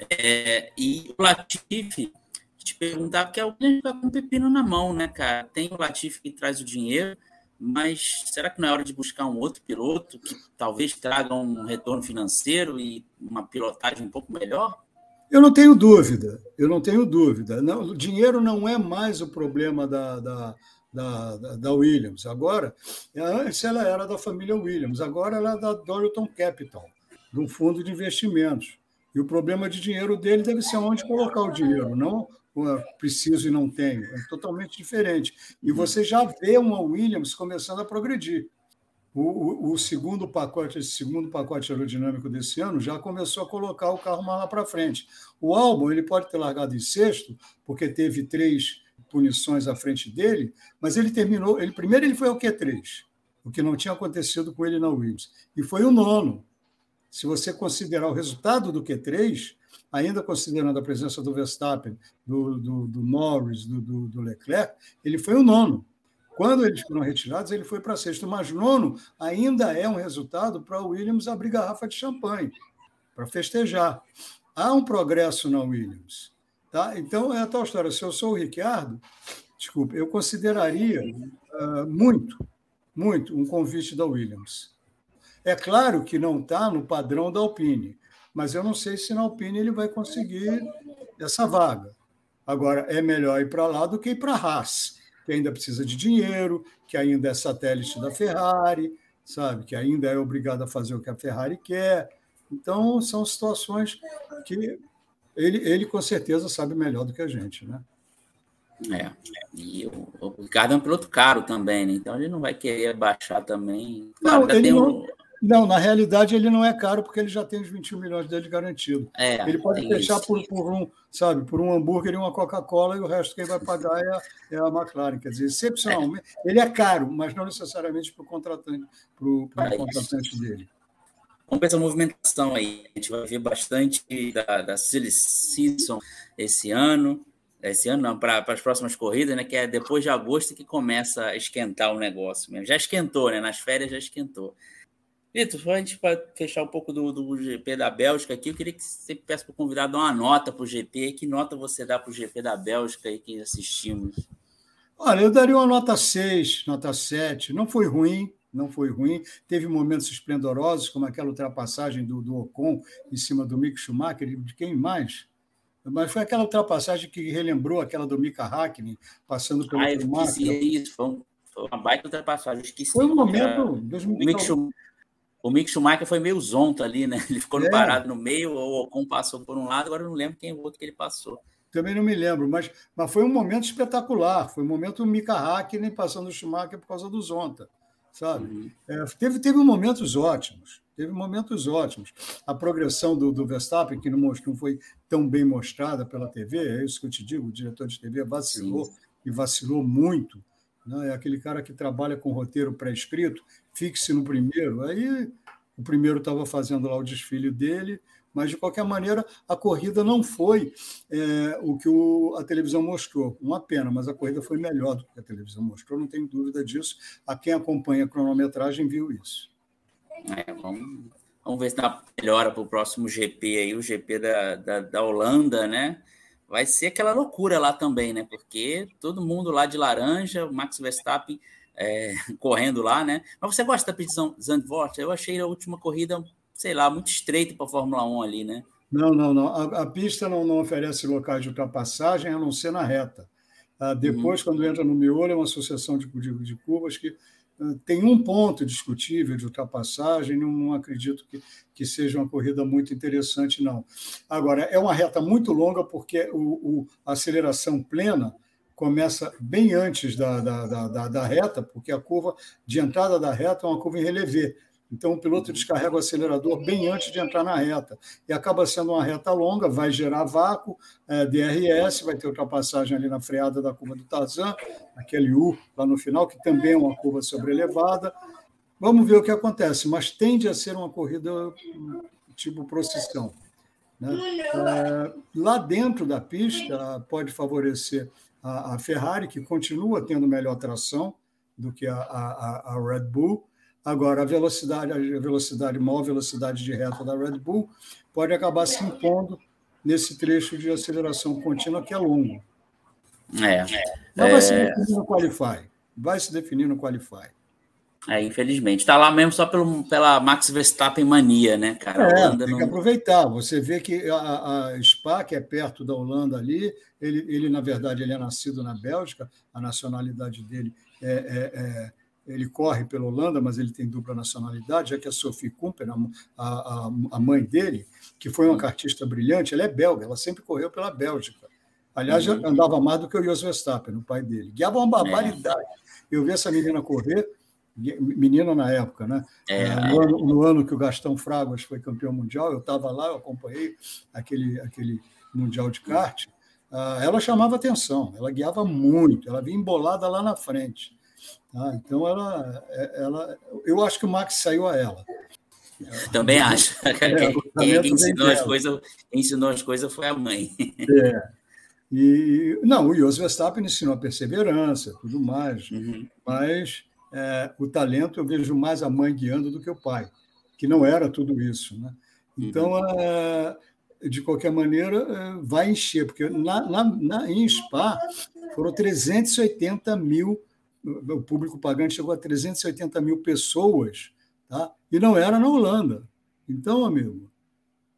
é, e o Latifi, te perguntar, porque é o fica com o pepino na mão, né, cara? Tem o Latifi que traz o dinheiro, mas será que não é hora de buscar um outro piloto que talvez traga um retorno financeiro e uma pilotagem um pouco melhor? Eu não tenho dúvida, eu não tenho dúvida. Não, o dinheiro não é mais o problema da, da, da, da, Williams. Agora, antes ela era da família Williams, agora ela é da Dorilton Capital, de um fundo de investimentos. E o problema de dinheiro dele deve ser onde colocar o dinheiro, não preciso e não tenho. É totalmente diferente. E você já vê uma Williams começando a progredir. O, o, segundo pacote, esse segundo pacote aerodinâmico desse ano já começou a colocar o carro mais lá para frente. O Albon ele pode ter largado em sexto, porque teve três punições à frente dele, mas ele terminou. Ele primeiro ele foi ao Q3, o que não tinha acontecido com ele na Williams, e foi o nono se você considerar o resultado do Q3, ainda considerando a presença do Verstappen, do, do, do Norris, do, do, Leclerc, ele foi o nono. Quando eles foram retirados, ele foi para sexto, mas nono ainda é um resultado para o Williams abrir garrafa de champanhe, para festejar. Há um progresso na Williams. Tá? Então, é a tal história. Se eu sou o Ricardo, desculpe, eu consideraria uh, muito, muito um convite da Williams. É claro que não está no padrão da Alpine, mas eu não sei se na Alpine ele vai conseguir essa vaga. Agora, é melhor ir para lá do que ir para a Haas, que ainda precisa de dinheiro, que ainda é satélite da Ferrari, sabe? Que ainda é obrigado a fazer o que a Ferrari quer. Então, são situações que ele, ele com certeza sabe melhor do que a gente, né? É, e o, o Ricardo é um piloto caro também, né? Então ele não vai querer baixar também. Claro, não, ele, um... Não, na realidade ele não é caro porque ele já tem os 21 milhões dele garantido. É, ele pode fechar por, por, um, sabe, por um hambúrguer e uma Coca-Cola e o resto quem vai pagar é a, é a McLaren. Quer dizer, excepcionalmente, é. ele é caro, mas não necessariamente para o contratante, pro, pro é contratante dele. Vamos ver essa movimentação aí. A gente vai ver bastante da, da Silly Season esse ano. Esse ano não, para as próximas corridas, né? Que é depois de agosto que começa a esquentar o negócio mesmo. Já esquentou, né? Nas férias já esquentou. Vitor, só a gente para fechar um pouco do, do, GP da Bélgica aqui, eu queria que você peça para o convidado dar uma nota para o GP. Que nota você dá para o GP da Bélgica aí que assistimos? Olha, eu daria uma nota 6, nota 7. Não foi ruim, não foi ruim. Teve momentos esplendorosos, como aquela ultrapassagem do, do Ocon em cima do Mick Schumacher, de quem mais? Mas foi aquela ultrapassagem que relembrou aquela do Mika Hakkinen, passando pelo ah, Schumacher. Isso, foi, uma baita ultrapassagem. esqueci. Foi um momento... 2000, o o Mick Schumacher foi meio zonto ali, né? Ele ficou é. parado no meio, o Ocon passou por um lado, agora eu não lembro quem o outro que ele passou. Também não me lembro, mas, mas foi um momento espetacular. Foi um momento Mika Hakkinen passando o Schumacher por causa do Zonta, sabe? Uhum. É, teve, teve momentos ótimos, teve momentos ótimos. A progressão do, do Verstappen, que não, não foi tão bem mostrada pela TV, é isso que eu te digo, o diretor de TV vacilou, Sim. e vacilou muito. Né? É aquele cara que trabalha com roteiro pré-escrito, fixe no primeiro. Aí o primeiro estava fazendo lá o desfile dele, Mas, de qualquer maneira, a corrida não foi é, o que o, a televisão mostrou. Uma pena, mas a corrida foi melhor do que a televisão mostrou, não tenho dúvida disso. A quem acompanha a cronometragem viu isso. É, vamos, vamos ver se dá melhora para o próximo GP aí, o GP da, da, da Holanda, né? vai ser aquela loucura lá também, né? Porque todo mundo lá de laranja, Max Verstappen é, correndo lá, né? Mas você gosta da pista Zandvoort? Eu achei a última corrida, sei lá, muito estreita para a Fórmula 1 ali, né? Não, não, não. A, a pista não, não, oferece locais de ultrapassagem, a não ser na reta. Ah, depois, uhum. quando entra no miolo, é uma associação de, de, de curvas que tem um ponto discutível de ultrapassagem, não, não acredito que, que, seja uma corrida muito interessante, não. Agora, é uma reta muito longa, porque o, o a aceleração plena começa bem antes da, da, da, da, reta, porque a curva de entrada da reta é uma curva em relevé. Então, o piloto descarrega o acelerador bem antes de entrar na reta. E acaba sendo uma reta longa, vai gerar vácuo, é, DRS, vai ter ultrapassagem ali na freada da curva do Tarzan, aquele U lá no final, que também é uma curva sobrelevada. Vamos ver o que acontece, mas tende a ser uma corrida tipo procissão. Né? É, lá dentro da pista, pode favorecer a, a, Ferrari, que continua tendo melhor tração do que a, a, a Red Bull, Agora, a velocidade, a velocidade, maior velocidade de reta da Red Bull pode acabar se impondo nesse trecho de aceleração contínua que é longo. É. Não é... vai se definir no Qualify. Vai se definir no Qualify. É, infelizmente. Está lá mesmo só pelo, pela Max Verstappen mania, né, cara? É, Holanda tem não... que aproveitar. Você vê que a, a, Spa, que é perto da Holanda ali, ele, ele, na verdade, ele é nascido na Bélgica, a nacionalidade dele é, é, é ele corre pela Holanda, mas ele tem dupla nacionalidade, já que a Sophie Kumper, a, a, a mãe dele, que foi uma cartista brilhante, ela é belga, ela sempre correu pela Bélgica. Aliás, uhum. andava mais do que o Jos Verstappen, o pai dele. Guiava uma barbaridade. É. Eu vi essa menina correr, menina na época, né? É. é. No, ano, no, ano, que o Gastão Fragas foi campeão mundial, eu estava lá, eu acompanhei aquele, aquele mundial de kart. Uh, ela chamava atenção, ela guiava muito, ela vinha embolada lá na frente. Tá? Então, ela, é, ela, eu acho que o Max saiu a ela. Também acho. É, quem, quem ensinou, as coisas, ensinou as coisas foi a mãe. É. E, não, o Jos Verstappen ensinou a perseverança, tudo mais, uhum. mas é, o talento eu vejo mais a mãe guiando do que o pai, que não era tudo isso. Né? Então, uhum. é, de qualquer maneira, é, vai encher, porque na, na, na, em Spa foram 380 mil o público pagante chegou a 380 mil pessoas, tá? e não era na Holanda. Então, amigo,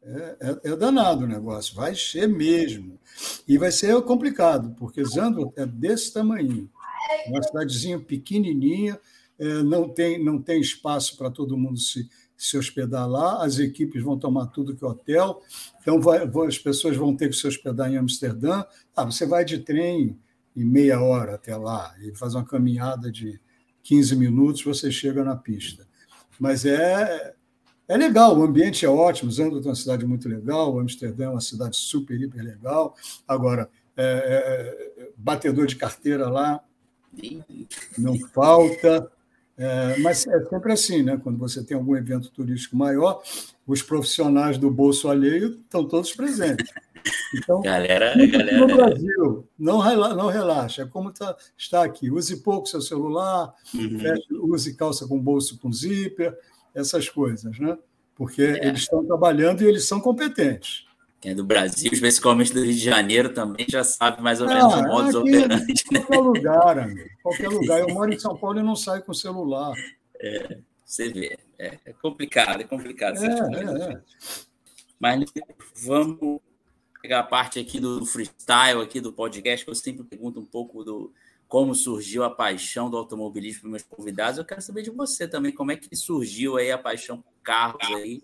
é, é, é danado o negócio, vai ser mesmo. E vai ser complicado, porque Zandvoort é desse tamanho, uma cidadezinha pequenininha, é, não, tem, não tem espaço para todo mundo se, se hospedar lá, as equipes vão tomar tudo que é hotel, então vai, as pessoas vão ter que se hospedar em Amsterdã. Ah, você vai de trem e meia hora até lá, e faz uma caminhada de 15 minutos, você chega na pista. Mas é, é legal, o ambiente é ótimo, Zandvoort é uma cidade muito legal, Amsterdã é uma cidade super, hiper legal. Agora, é, é, batedor de carteira lá não falta. É, mas é sempre assim, né? Quando você tem algum evento turístico maior, os profissionais do bolso alheio estão todos presentes. Então, galera, galera... no Brasil, não, relaxa, não relaxa, é como tá, está aqui. Use pouco seu celular, uhum. feche, use calça com bolso com zíper, essas coisas, né? Porque é. eles estão trabalhando e eles são competentes. Quem é do Brasil, especialmente do Rio de Janeiro, também já sabe mais ou menos ah, o modus operandi. Né? Qualquer lugar, amigo, qualquer lugar. Eu moro em São Paulo e não saio com celular. É, você vê, é, é complicado, é complicado. É, é, é. Mas vamos pegar a parte aqui do freestyle, aqui do podcast, que eu sempre pergunto um pouco do como surgiu a paixão do automobilismo para meus convidados. Eu quero saber de você também, como é que surgiu aí a paixão por carros aí.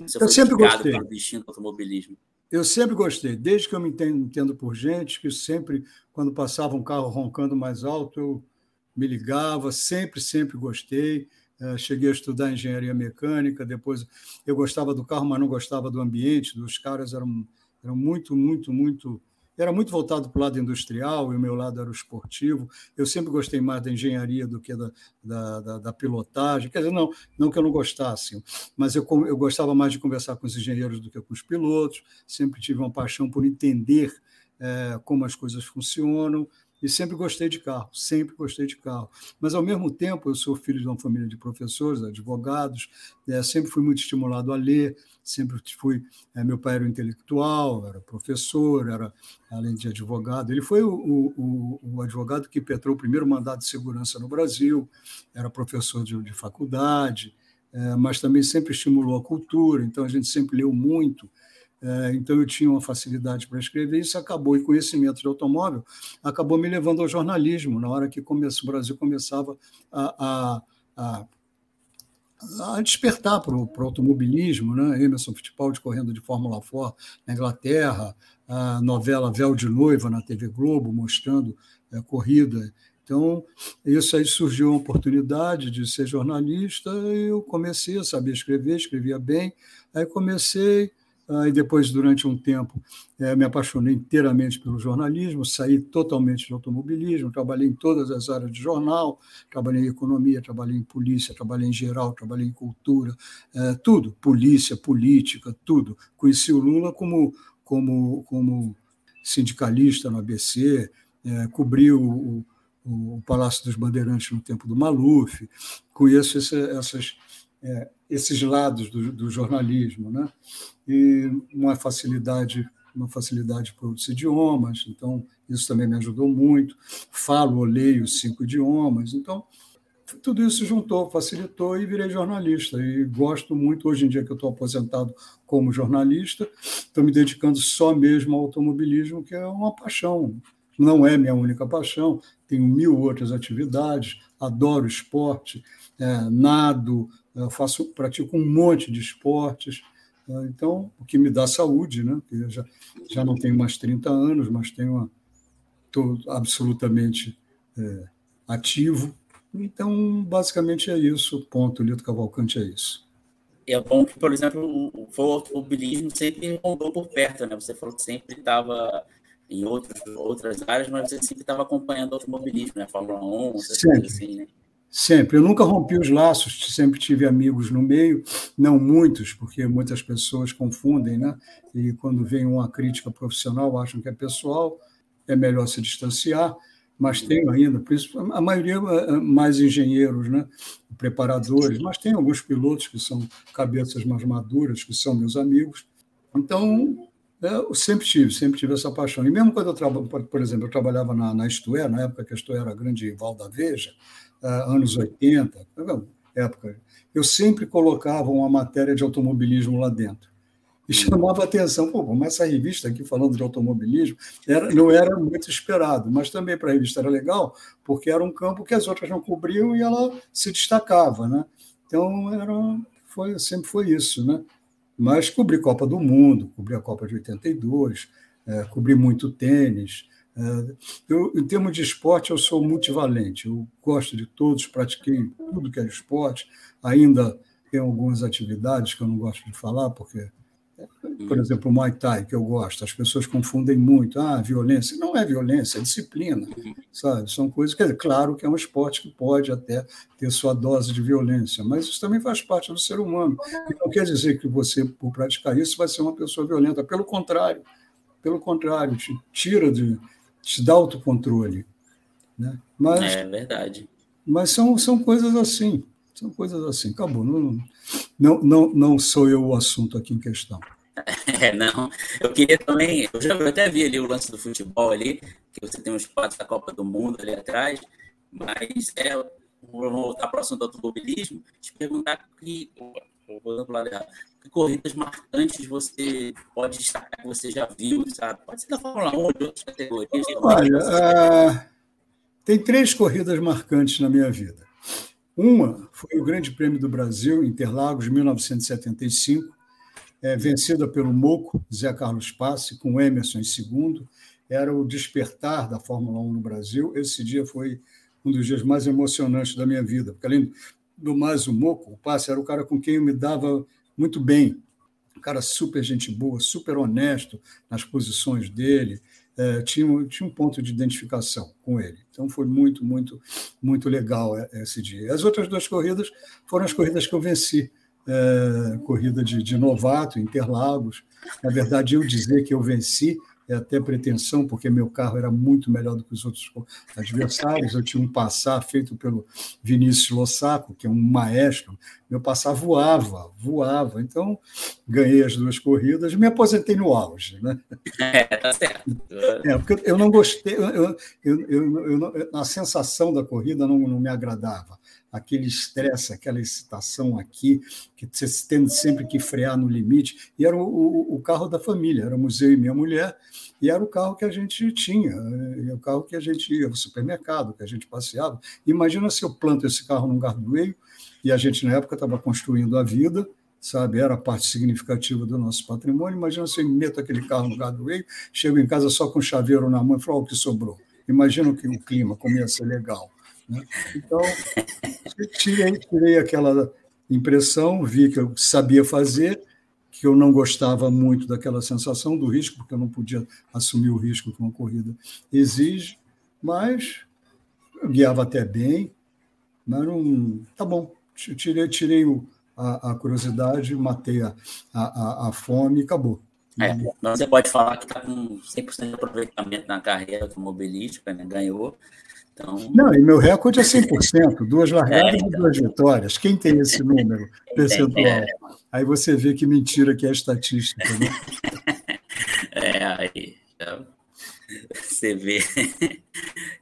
Você eu sempre gostei. pelo bichinho do automobilismo. Eu sempre gostei, desde que eu me entendo, entendo por gente, que sempre, quando passava um carro roncando mais alto, eu me ligava, sempre, sempre gostei. É, cheguei a estudar engenharia mecânica, depois eu gostava do carro, mas não gostava do ambiente, dos caras eram eram muito, muito, muito era muito voltado para o lado industrial e o meu lado era o esportivo. Eu sempre gostei mais da engenharia do que da, da, da, da pilotagem. Quer dizer, não, não que eu não gostasse, mas eu, eu gostava mais de conversar com os engenheiros do que com os pilotos. Sempre tive uma paixão por entender é, como as coisas funcionam. E sempre gostei de carro, sempre gostei de carro. Mas, ao mesmo tempo, eu sou filho de uma família de professores, advogados, é, sempre fui muito estimulado a ler, sempre fui. É, meu pai era um intelectual, era professor, era, além de advogado. Ele foi o, o, o advogado que impetrou o primeiro mandado de segurança no Brasil, era professor de, de faculdade, é, mas também sempre estimulou a cultura, então a gente sempre leu muito. É, então eu tinha uma facilidade para escrever, isso acabou, e conhecimento de automóvel acabou me levando ao jornalismo, na hora que o Brasil começava a, a, a, a despertar para o, automobilismo, né? Emerson Fittipaldi correndo de Fórmula 4 na Inglaterra, a novela Véu de Noiva na TV Globo, mostrando é, corrida. Então, isso aí surgiu uma oportunidade de ser jornalista, eu comecei a saber escrever, escrevia bem, aí comecei e depois, durante um tempo, é, me apaixonei inteiramente pelo jornalismo, saí totalmente do automobilismo, trabalhei em todas as áreas de jornal, trabalhei em economia, trabalhei em polícia, trabalhei em geral, trabalhei em cultura, é, tudo, polícia, política, tudo. Conheci o Lula como, como, como sindicalista no ABC, é, cobri o, o, o, Palácio dos Bandeirantes no tempo do Maluf, conheço essa, essas é, esses lados do, do, jornalismo, né? E uma facilidade, uma facilidade para os idiomas, então isso também me ajudou muito. Falo leio cinco idiomas, então tudo isso juntou, facilitou e virei jornalista. E gosto muito, hoje em dia que eu estou aposentado como jornalista, estou me dedicando só mesmo ao automobilismo, que é uma paixão. Não é minha única paixão, tenho mil outras atividades, adoro esporte, é, nado, faço, pratico um monte de esportes, né? então, o que me dá saúde, né? Eu já, já não tenho mais 30 anos, mas tenho estou absolutamente é, ativo. Então, basicamente é isso. Ponto. Lito Cavalcante é isso. É bom que, por exemplo, o, o automobilismo sempre rondou por perto, né? Você falou que sempre estava em outros, outras áreas, mas você sempre estava acompanhando o automobilismo, né? Fórmula 1, essas sempre. assim, né? Sempre. Eu nunca rompi os laços, sempre tive amigos no meio, não muitos, porque muitas pessoas confundem, né? E quando vem uma crítica profissional, acham que é pessoal, é melhor se distanciar. Mas tenho ainda, a maioria é, é mais engenheiros, né? preparadores, mas tem alguns pilotos que são cabeças mais maduras, que são meus amigos. Então, eu sempre tive, sempre tive essa paixão. E mesmo quando eu trabalho, por exemplo, eu trabalhava na, na Isto na época que a Isto era a grande rival da Veja, anos 80, época, eu sempre colocava uma matéria de automobilismo lá dentro. E chamava atenção, pô, mas essa revista aqui falando de automobilismo era, não era muito esperado, mas também para a revista era legal, porque era um campo que as outras não cobriam e ela se destacava, né? Então era, foi, sempre foi isso, né? Mas cobri Copa do Mundo, cobri a Copa de 82, é, cobri muito tênis, é, eu, em termos de esporte, eu sou multivalente. Eu gosto de todos, pratiquei tudo que é esporte. Ainda tenho algumas atividades que eu não gosto de falar, porque, por exemplo, o Muay Thai, que eu gosto, as pessoas confundem muito. Ah, violência. Não é violência, é disciplina, sabe? São coisas que, claro, que é um esporte que pode até ter sua dose de violência, mas isso também faz parte do ser humano. E não quer dizer que você, por praticar isso, vai ser uma pessoa violenta. Pelo contrário, pelo contrário, te tira de te dá autocontrole. Né? Mas, é verdade. Mas são, são coisas assim. São coisas assim. Acabou. Não, não, não, não sou eu o assunto aqui em questão. É, não. Eu queria também. Eu já eu até vi ali o lance do futebol ali, que você tem os quadros da Copa do Mundo ali atrás, mas é, vou voltar para o assunto do automobilismo, te perguntar que para lado errado. Que corridas marcantes você pode destacar que você já viu, sabe? Pode ser da Fórmula 1 ou de outras categorias. Olha, uh, tem três corridas marcantes na minha vida. Uma foi o Grande Prêmio do Brasil, Interlagos, 1975, é, vencida pelo Moco, Zé Carlos Passe, com Emerson em segundo. Era o despertar da Fórmula 1 no Brasil. Esse dia foi um dos dias mais emocionantes da minha vida, porque além do mais o Moco, o Passe era o cara com quem eu me dava muito bem. Um cara super gente boa, super honesto nas posições dele. É, tinha, tinha um ponto de identificação com ele. Então foi muito, muito, muito legal é, esse dia. As outras duas corridas foram as corridas que eu venci. É, corrida de, de novato, Interlagos. Na verdade, eu dizer que eu venci é até pretensão, porque meu carro era muito melhor do que os outros adversários. Eu tinha um passar feito pelo Vinícius Lossaco, que é um maestro. Meu passar voava, voava. Então, ganhei as duas corridas, me aposentei no auge. Né? É, tá certo. É, porque eu não gostei, eu, eu, eu, eu, a sensação da corrida não, não me agradava aquele estresse, aquela excitação aqui, que você tendo sempre que frear no limite. E era o, o, o, carro da família, era o museu e minha mulher, e era o carro que a gente tinha, o carro que a gente ia ao supermercado, que a gente passeava. Imagina se eu planto esse carro num gardoeiro, e a gente, na época, estava construindo a vida, sabe? Era parte significativa do nosso patrimônio. Imagina se eu meto aquele carro no gardoeiro, chego em casa só com o chaveiro na mão e falo, o que sobrou. Imagina que o clima, como ia ser legal. Então, tirei, tirei aquela impressão, vi que eu sabia fazer, que eu não gostava muito daquela sensação do risco, porque eu não podia assumir o risco que uma corrida exige, mas eu guiava até bem, mas não. Tá bom, tirei, tirei o, a, a, curiosidade, matei a, a, a fome e acabou. É, você pode falar que está com 100% de aproveitamento na carreira automobilística, né? ganhou, então... Não, e meu recorde é 100%, duas largadas é, então... e duas vitórias. Quem tem esse número percentual? É, aí você vê que mentira que é a estatística. Né? É, aí você vê.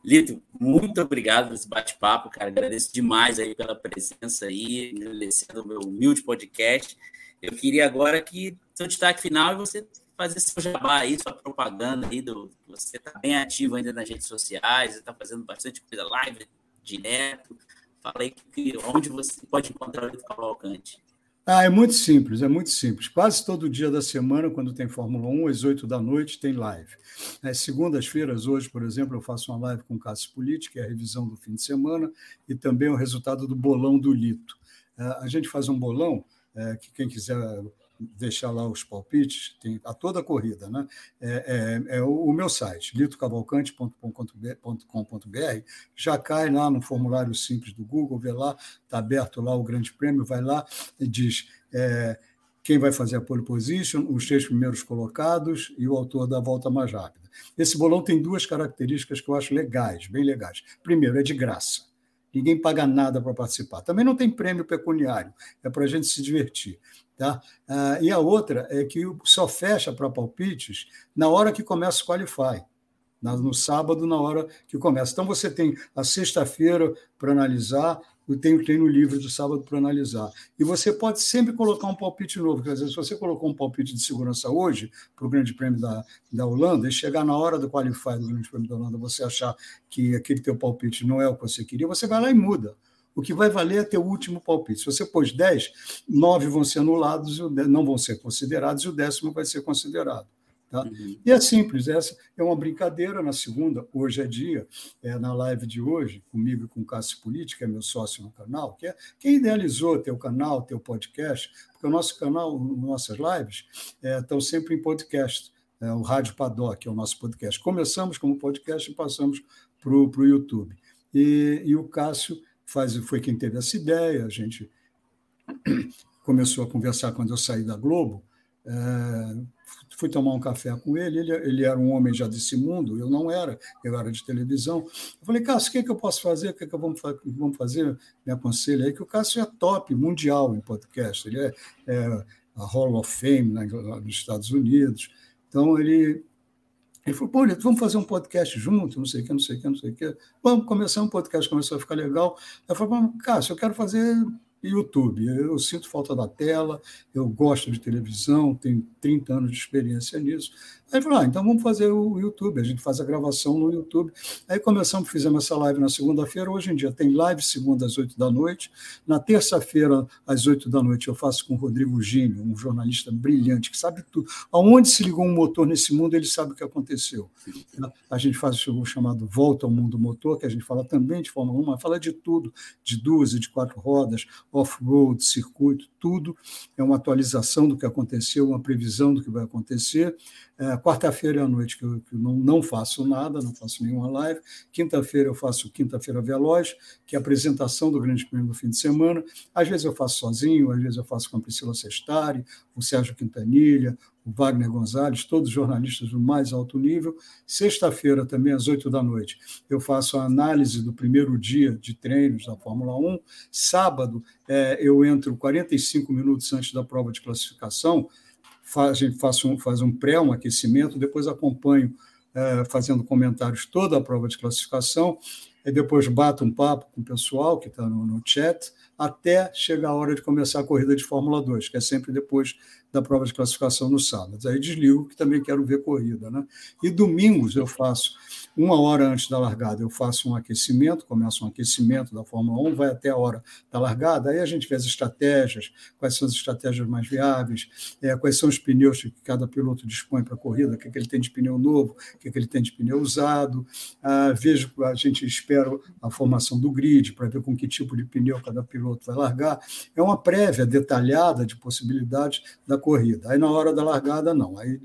Lito, muito obrigado por esse bate-papo, cara. Agradeço demais aí pela presença aí, agradecendo o meu humilde podcast. Eu queria agora que seu destaque final e você fazer seu jabá aí, sua propaganda aí, do, você está bem ativo ainda nas redes sociais, está fazendo bastante coisa live, direto. Fala aí que, onde você pode encontrar o Lito Cavalcante. Ah, é muito simples, é muito simples. Quase todo dia da semana, quando tem Fórmula 1, às 8 da noite, tem live. É, Segundas-feiras, hoje, por exemplo, eu faço uma live com o Cássio Político, que é a revisão do fim de semana, e também o resultado do bolão do Lito. É, a gente faz um bolão, é, que quem quiser deixar lá os palpites, tem a toda a corrida, né? É, é, é o, meu site, litocavalcante.com.br, já cai lá no formulário simples do Google, vê lá, está aberto lá o Grande Prêmio, vai lá e diz é, quem vai fazer a pole position, os três primeiros colocados e o autor da volta mais rápida. Esse bolão tem duas características que eu acho legais, bem legais. Primeiro, é de graça. Ninguém paga nada para participar. Também não tem prêmio pecuniário, é para a gente se divertir. Tá? Ah, e a outra é que só fecha para palpites na hora que começa o Qualify, no sábado, na hora que começa. Então, você tem a sexta-feira para analisar, e tem o treino livre do sábado para analisar. E você pode sempre colocar um palpite novo. Quer dizer, se você colocou um palpite de segurança hoje para o Grande Prêmio da, da Holanda, e chegar na hora do Qualify do Grande Prêmio da Holanda, você achar que aquele teu palpite não é o que você queria, você vai lá e muda. O que vai valer é ter o último palpite. Se você pôs 10, 9 vão ser anulados, não vão ser considerados, e o décimo vai ser considerado. Tá? Uhum. E é simples, essa é uma brincadeira na segunda, hoje é dia, é, na live de hoje, comigo e com o Cássio Política, que é meu sócio no canal, que é quem idealizou teu canal, teu podcast, porque o nosso canal, nossas lives, é, estão sempre em podcast. É, o Rádio Paddock é o nosso podcast. Começamos como podcast e passamos para o YouTube. E, e o Cássio faz, foi quem teve essa ideia, a gente começou a conversar quando eu saí da Globo, é, fui tomar um café com ele, ele, ele era um homem já desse mundo, eu não era, eu era de televisão. Eu falei, Cássio, o que, é que eu posso fazer? O que, é que vamos, vamos fazer? Me aconselha aí, que o Cássio é top, mundial em podcast, ele é, é a Hall of Fame né, nos Estados Unidos. Então, ele ele falou, pô, vamos fazer um podcast junto, não sei o que, não sei o que, não sei o que. Vamos começar um podcast, começou a ficar legal. Eu falei, Cássio, eu quero fazer YouTube. Eu sinto falta da tela, eu gosto de televisão, tenho 30 anos de experiência nisso. Aí falou, ah, então vamos fazer o YouTube, a gente faz a gravação no YouTube. Aí começamos, fizemos essa live na segunda-feira, hoje em dia tem live segunda às 8 da noite, na terça-feira às 8 da noite eu faço com o Rodrigo Gini, um jornalista brilhante, que sabe tudo. Aonde se ligou um motor nesse mundo, ele sabe o que aconteceu. A gente faz o chamado Volta ao Mundo Motor, que a gente fala também de Fórmula 1, mas fala de tudo, de duas e de quatro rodas, off-road, circuito, tudo. É uma atualização do que aconteceu, uma previsão do que vai acontecer. É, quarta-feira à noite que eu, que eu não, não, faço nada, não faço nenhuma live. Quinta-feira eu faço Quinta-feira Veloz, que é a apresentação do Grande Prêmio do fim de semana. Às vezes eu faço sozinho, às vezes eu faço com a Priscila Sestari, o Sérgio Quintanilha, o Wagner Gonzalez, todos jornalistas do mais alto nível. Sexta-feira, também às oito da noite, eu faço a análise do primeiro dia de treinos da Fórmula 1. Sábado, é, eu entro 45 minutos antes da prova de classificação, faz, faz um, faz um pré, um aquecimento, depois acompanho é, fazendo comentários toda a prova de classificação, e depois bato um papo com o pessoal que está no, no chat, até chegar a hora de começar a corrida de Fórmula 2, que é sempre depois da prova de classificação no sábado. Aí desligo, que também quero ver corrida. Né? E domingos eu faço uma hora antes da largada, eu faço um aquecimento, começo um aquecimento da Fórmula 1, vai até a hora da largada, aí a gente vê as estratégias, quais são as estratégias mais viáveis, é, quais são os pneus que cada piloto dispõe para a corrida, o que, é que ele tem de pneu novo, o que, é que ele tem de pneu usado. Ah, vejo, a gente espera a formação do grid para ver com que tipo de pneu cada piloto vai largar. É uma prévia detalhada de possibilidades da corrida. Aí na hora da largada, não. Aí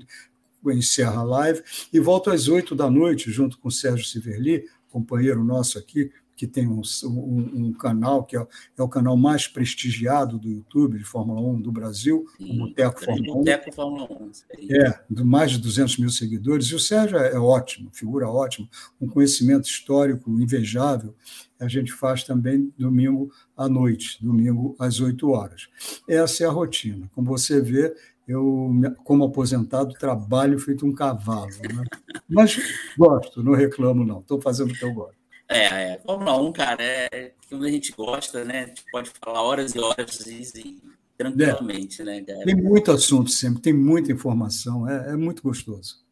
encerra a live e volto às oito da noite, junto com o Sérgio Siverli, companheiro nosso aqui, que tem um, um, um canal que é, é, o canal mais prestigiado do YouTube de Fórmula 1 do Brasil, Sim, o Boteco Fórmula 1. Boteco Fórmula 1. É, de mais de 200 mil seguidores. E o Sérgio é, ótimo, figura ótima, um conhecimento histórico invejável. A gente faz também domingo à noite, domingo às 8 horas. Essa é a rotina. Como você vê, eu, como aposentado, trabalho feito um cavalo. Né? Mas gosto, não reclamo, não. Estou fazendo o que eu gosto. É, é. Fórmula 1, cara, é quando a gente gosta, né? A gente pode falar horas e horas e, tranquilamente, é. né, cara? Tem muito assunto sempre, tem muita informação, é, é muito gostoso.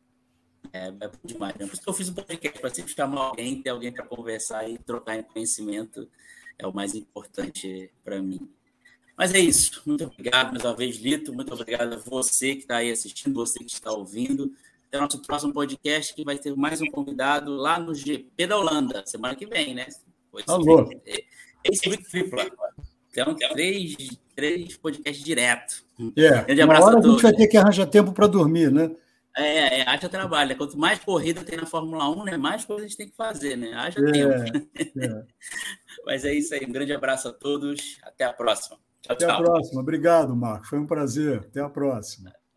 É, é bom demais. Né? Por isso que eu fiz um podcast, para sempre chamar alguém, ter alguém para conversar e trocar conhecimento, é o mais importante para mim. Mas é isso. Muito obrigado mais uma vez, Lito. Muito obrigado a você que está aí assistindo, você que está ouvindo. Até o nosso próximo podcast, que vai ter mais um convidado lá no GP da Holanda, semana que vem, né? Alô. Esse tripla. Então, três, três podcasts direto. É. Grande abraço Uma hora a, a gente vai ter que arranjar tempo para dormir, né? É, é, haja trabalho. Quanto mais corrida tem na Fórmula 1, né, mais coisa a gente tem que fazer, né? Haja é, tempo. É. Mas é isso aí. Um grande abraço a todos. Até a próxima. Tchau, Até tchau. a próxima. Obrigado, Marco. Foi um prazer. Até a próxima.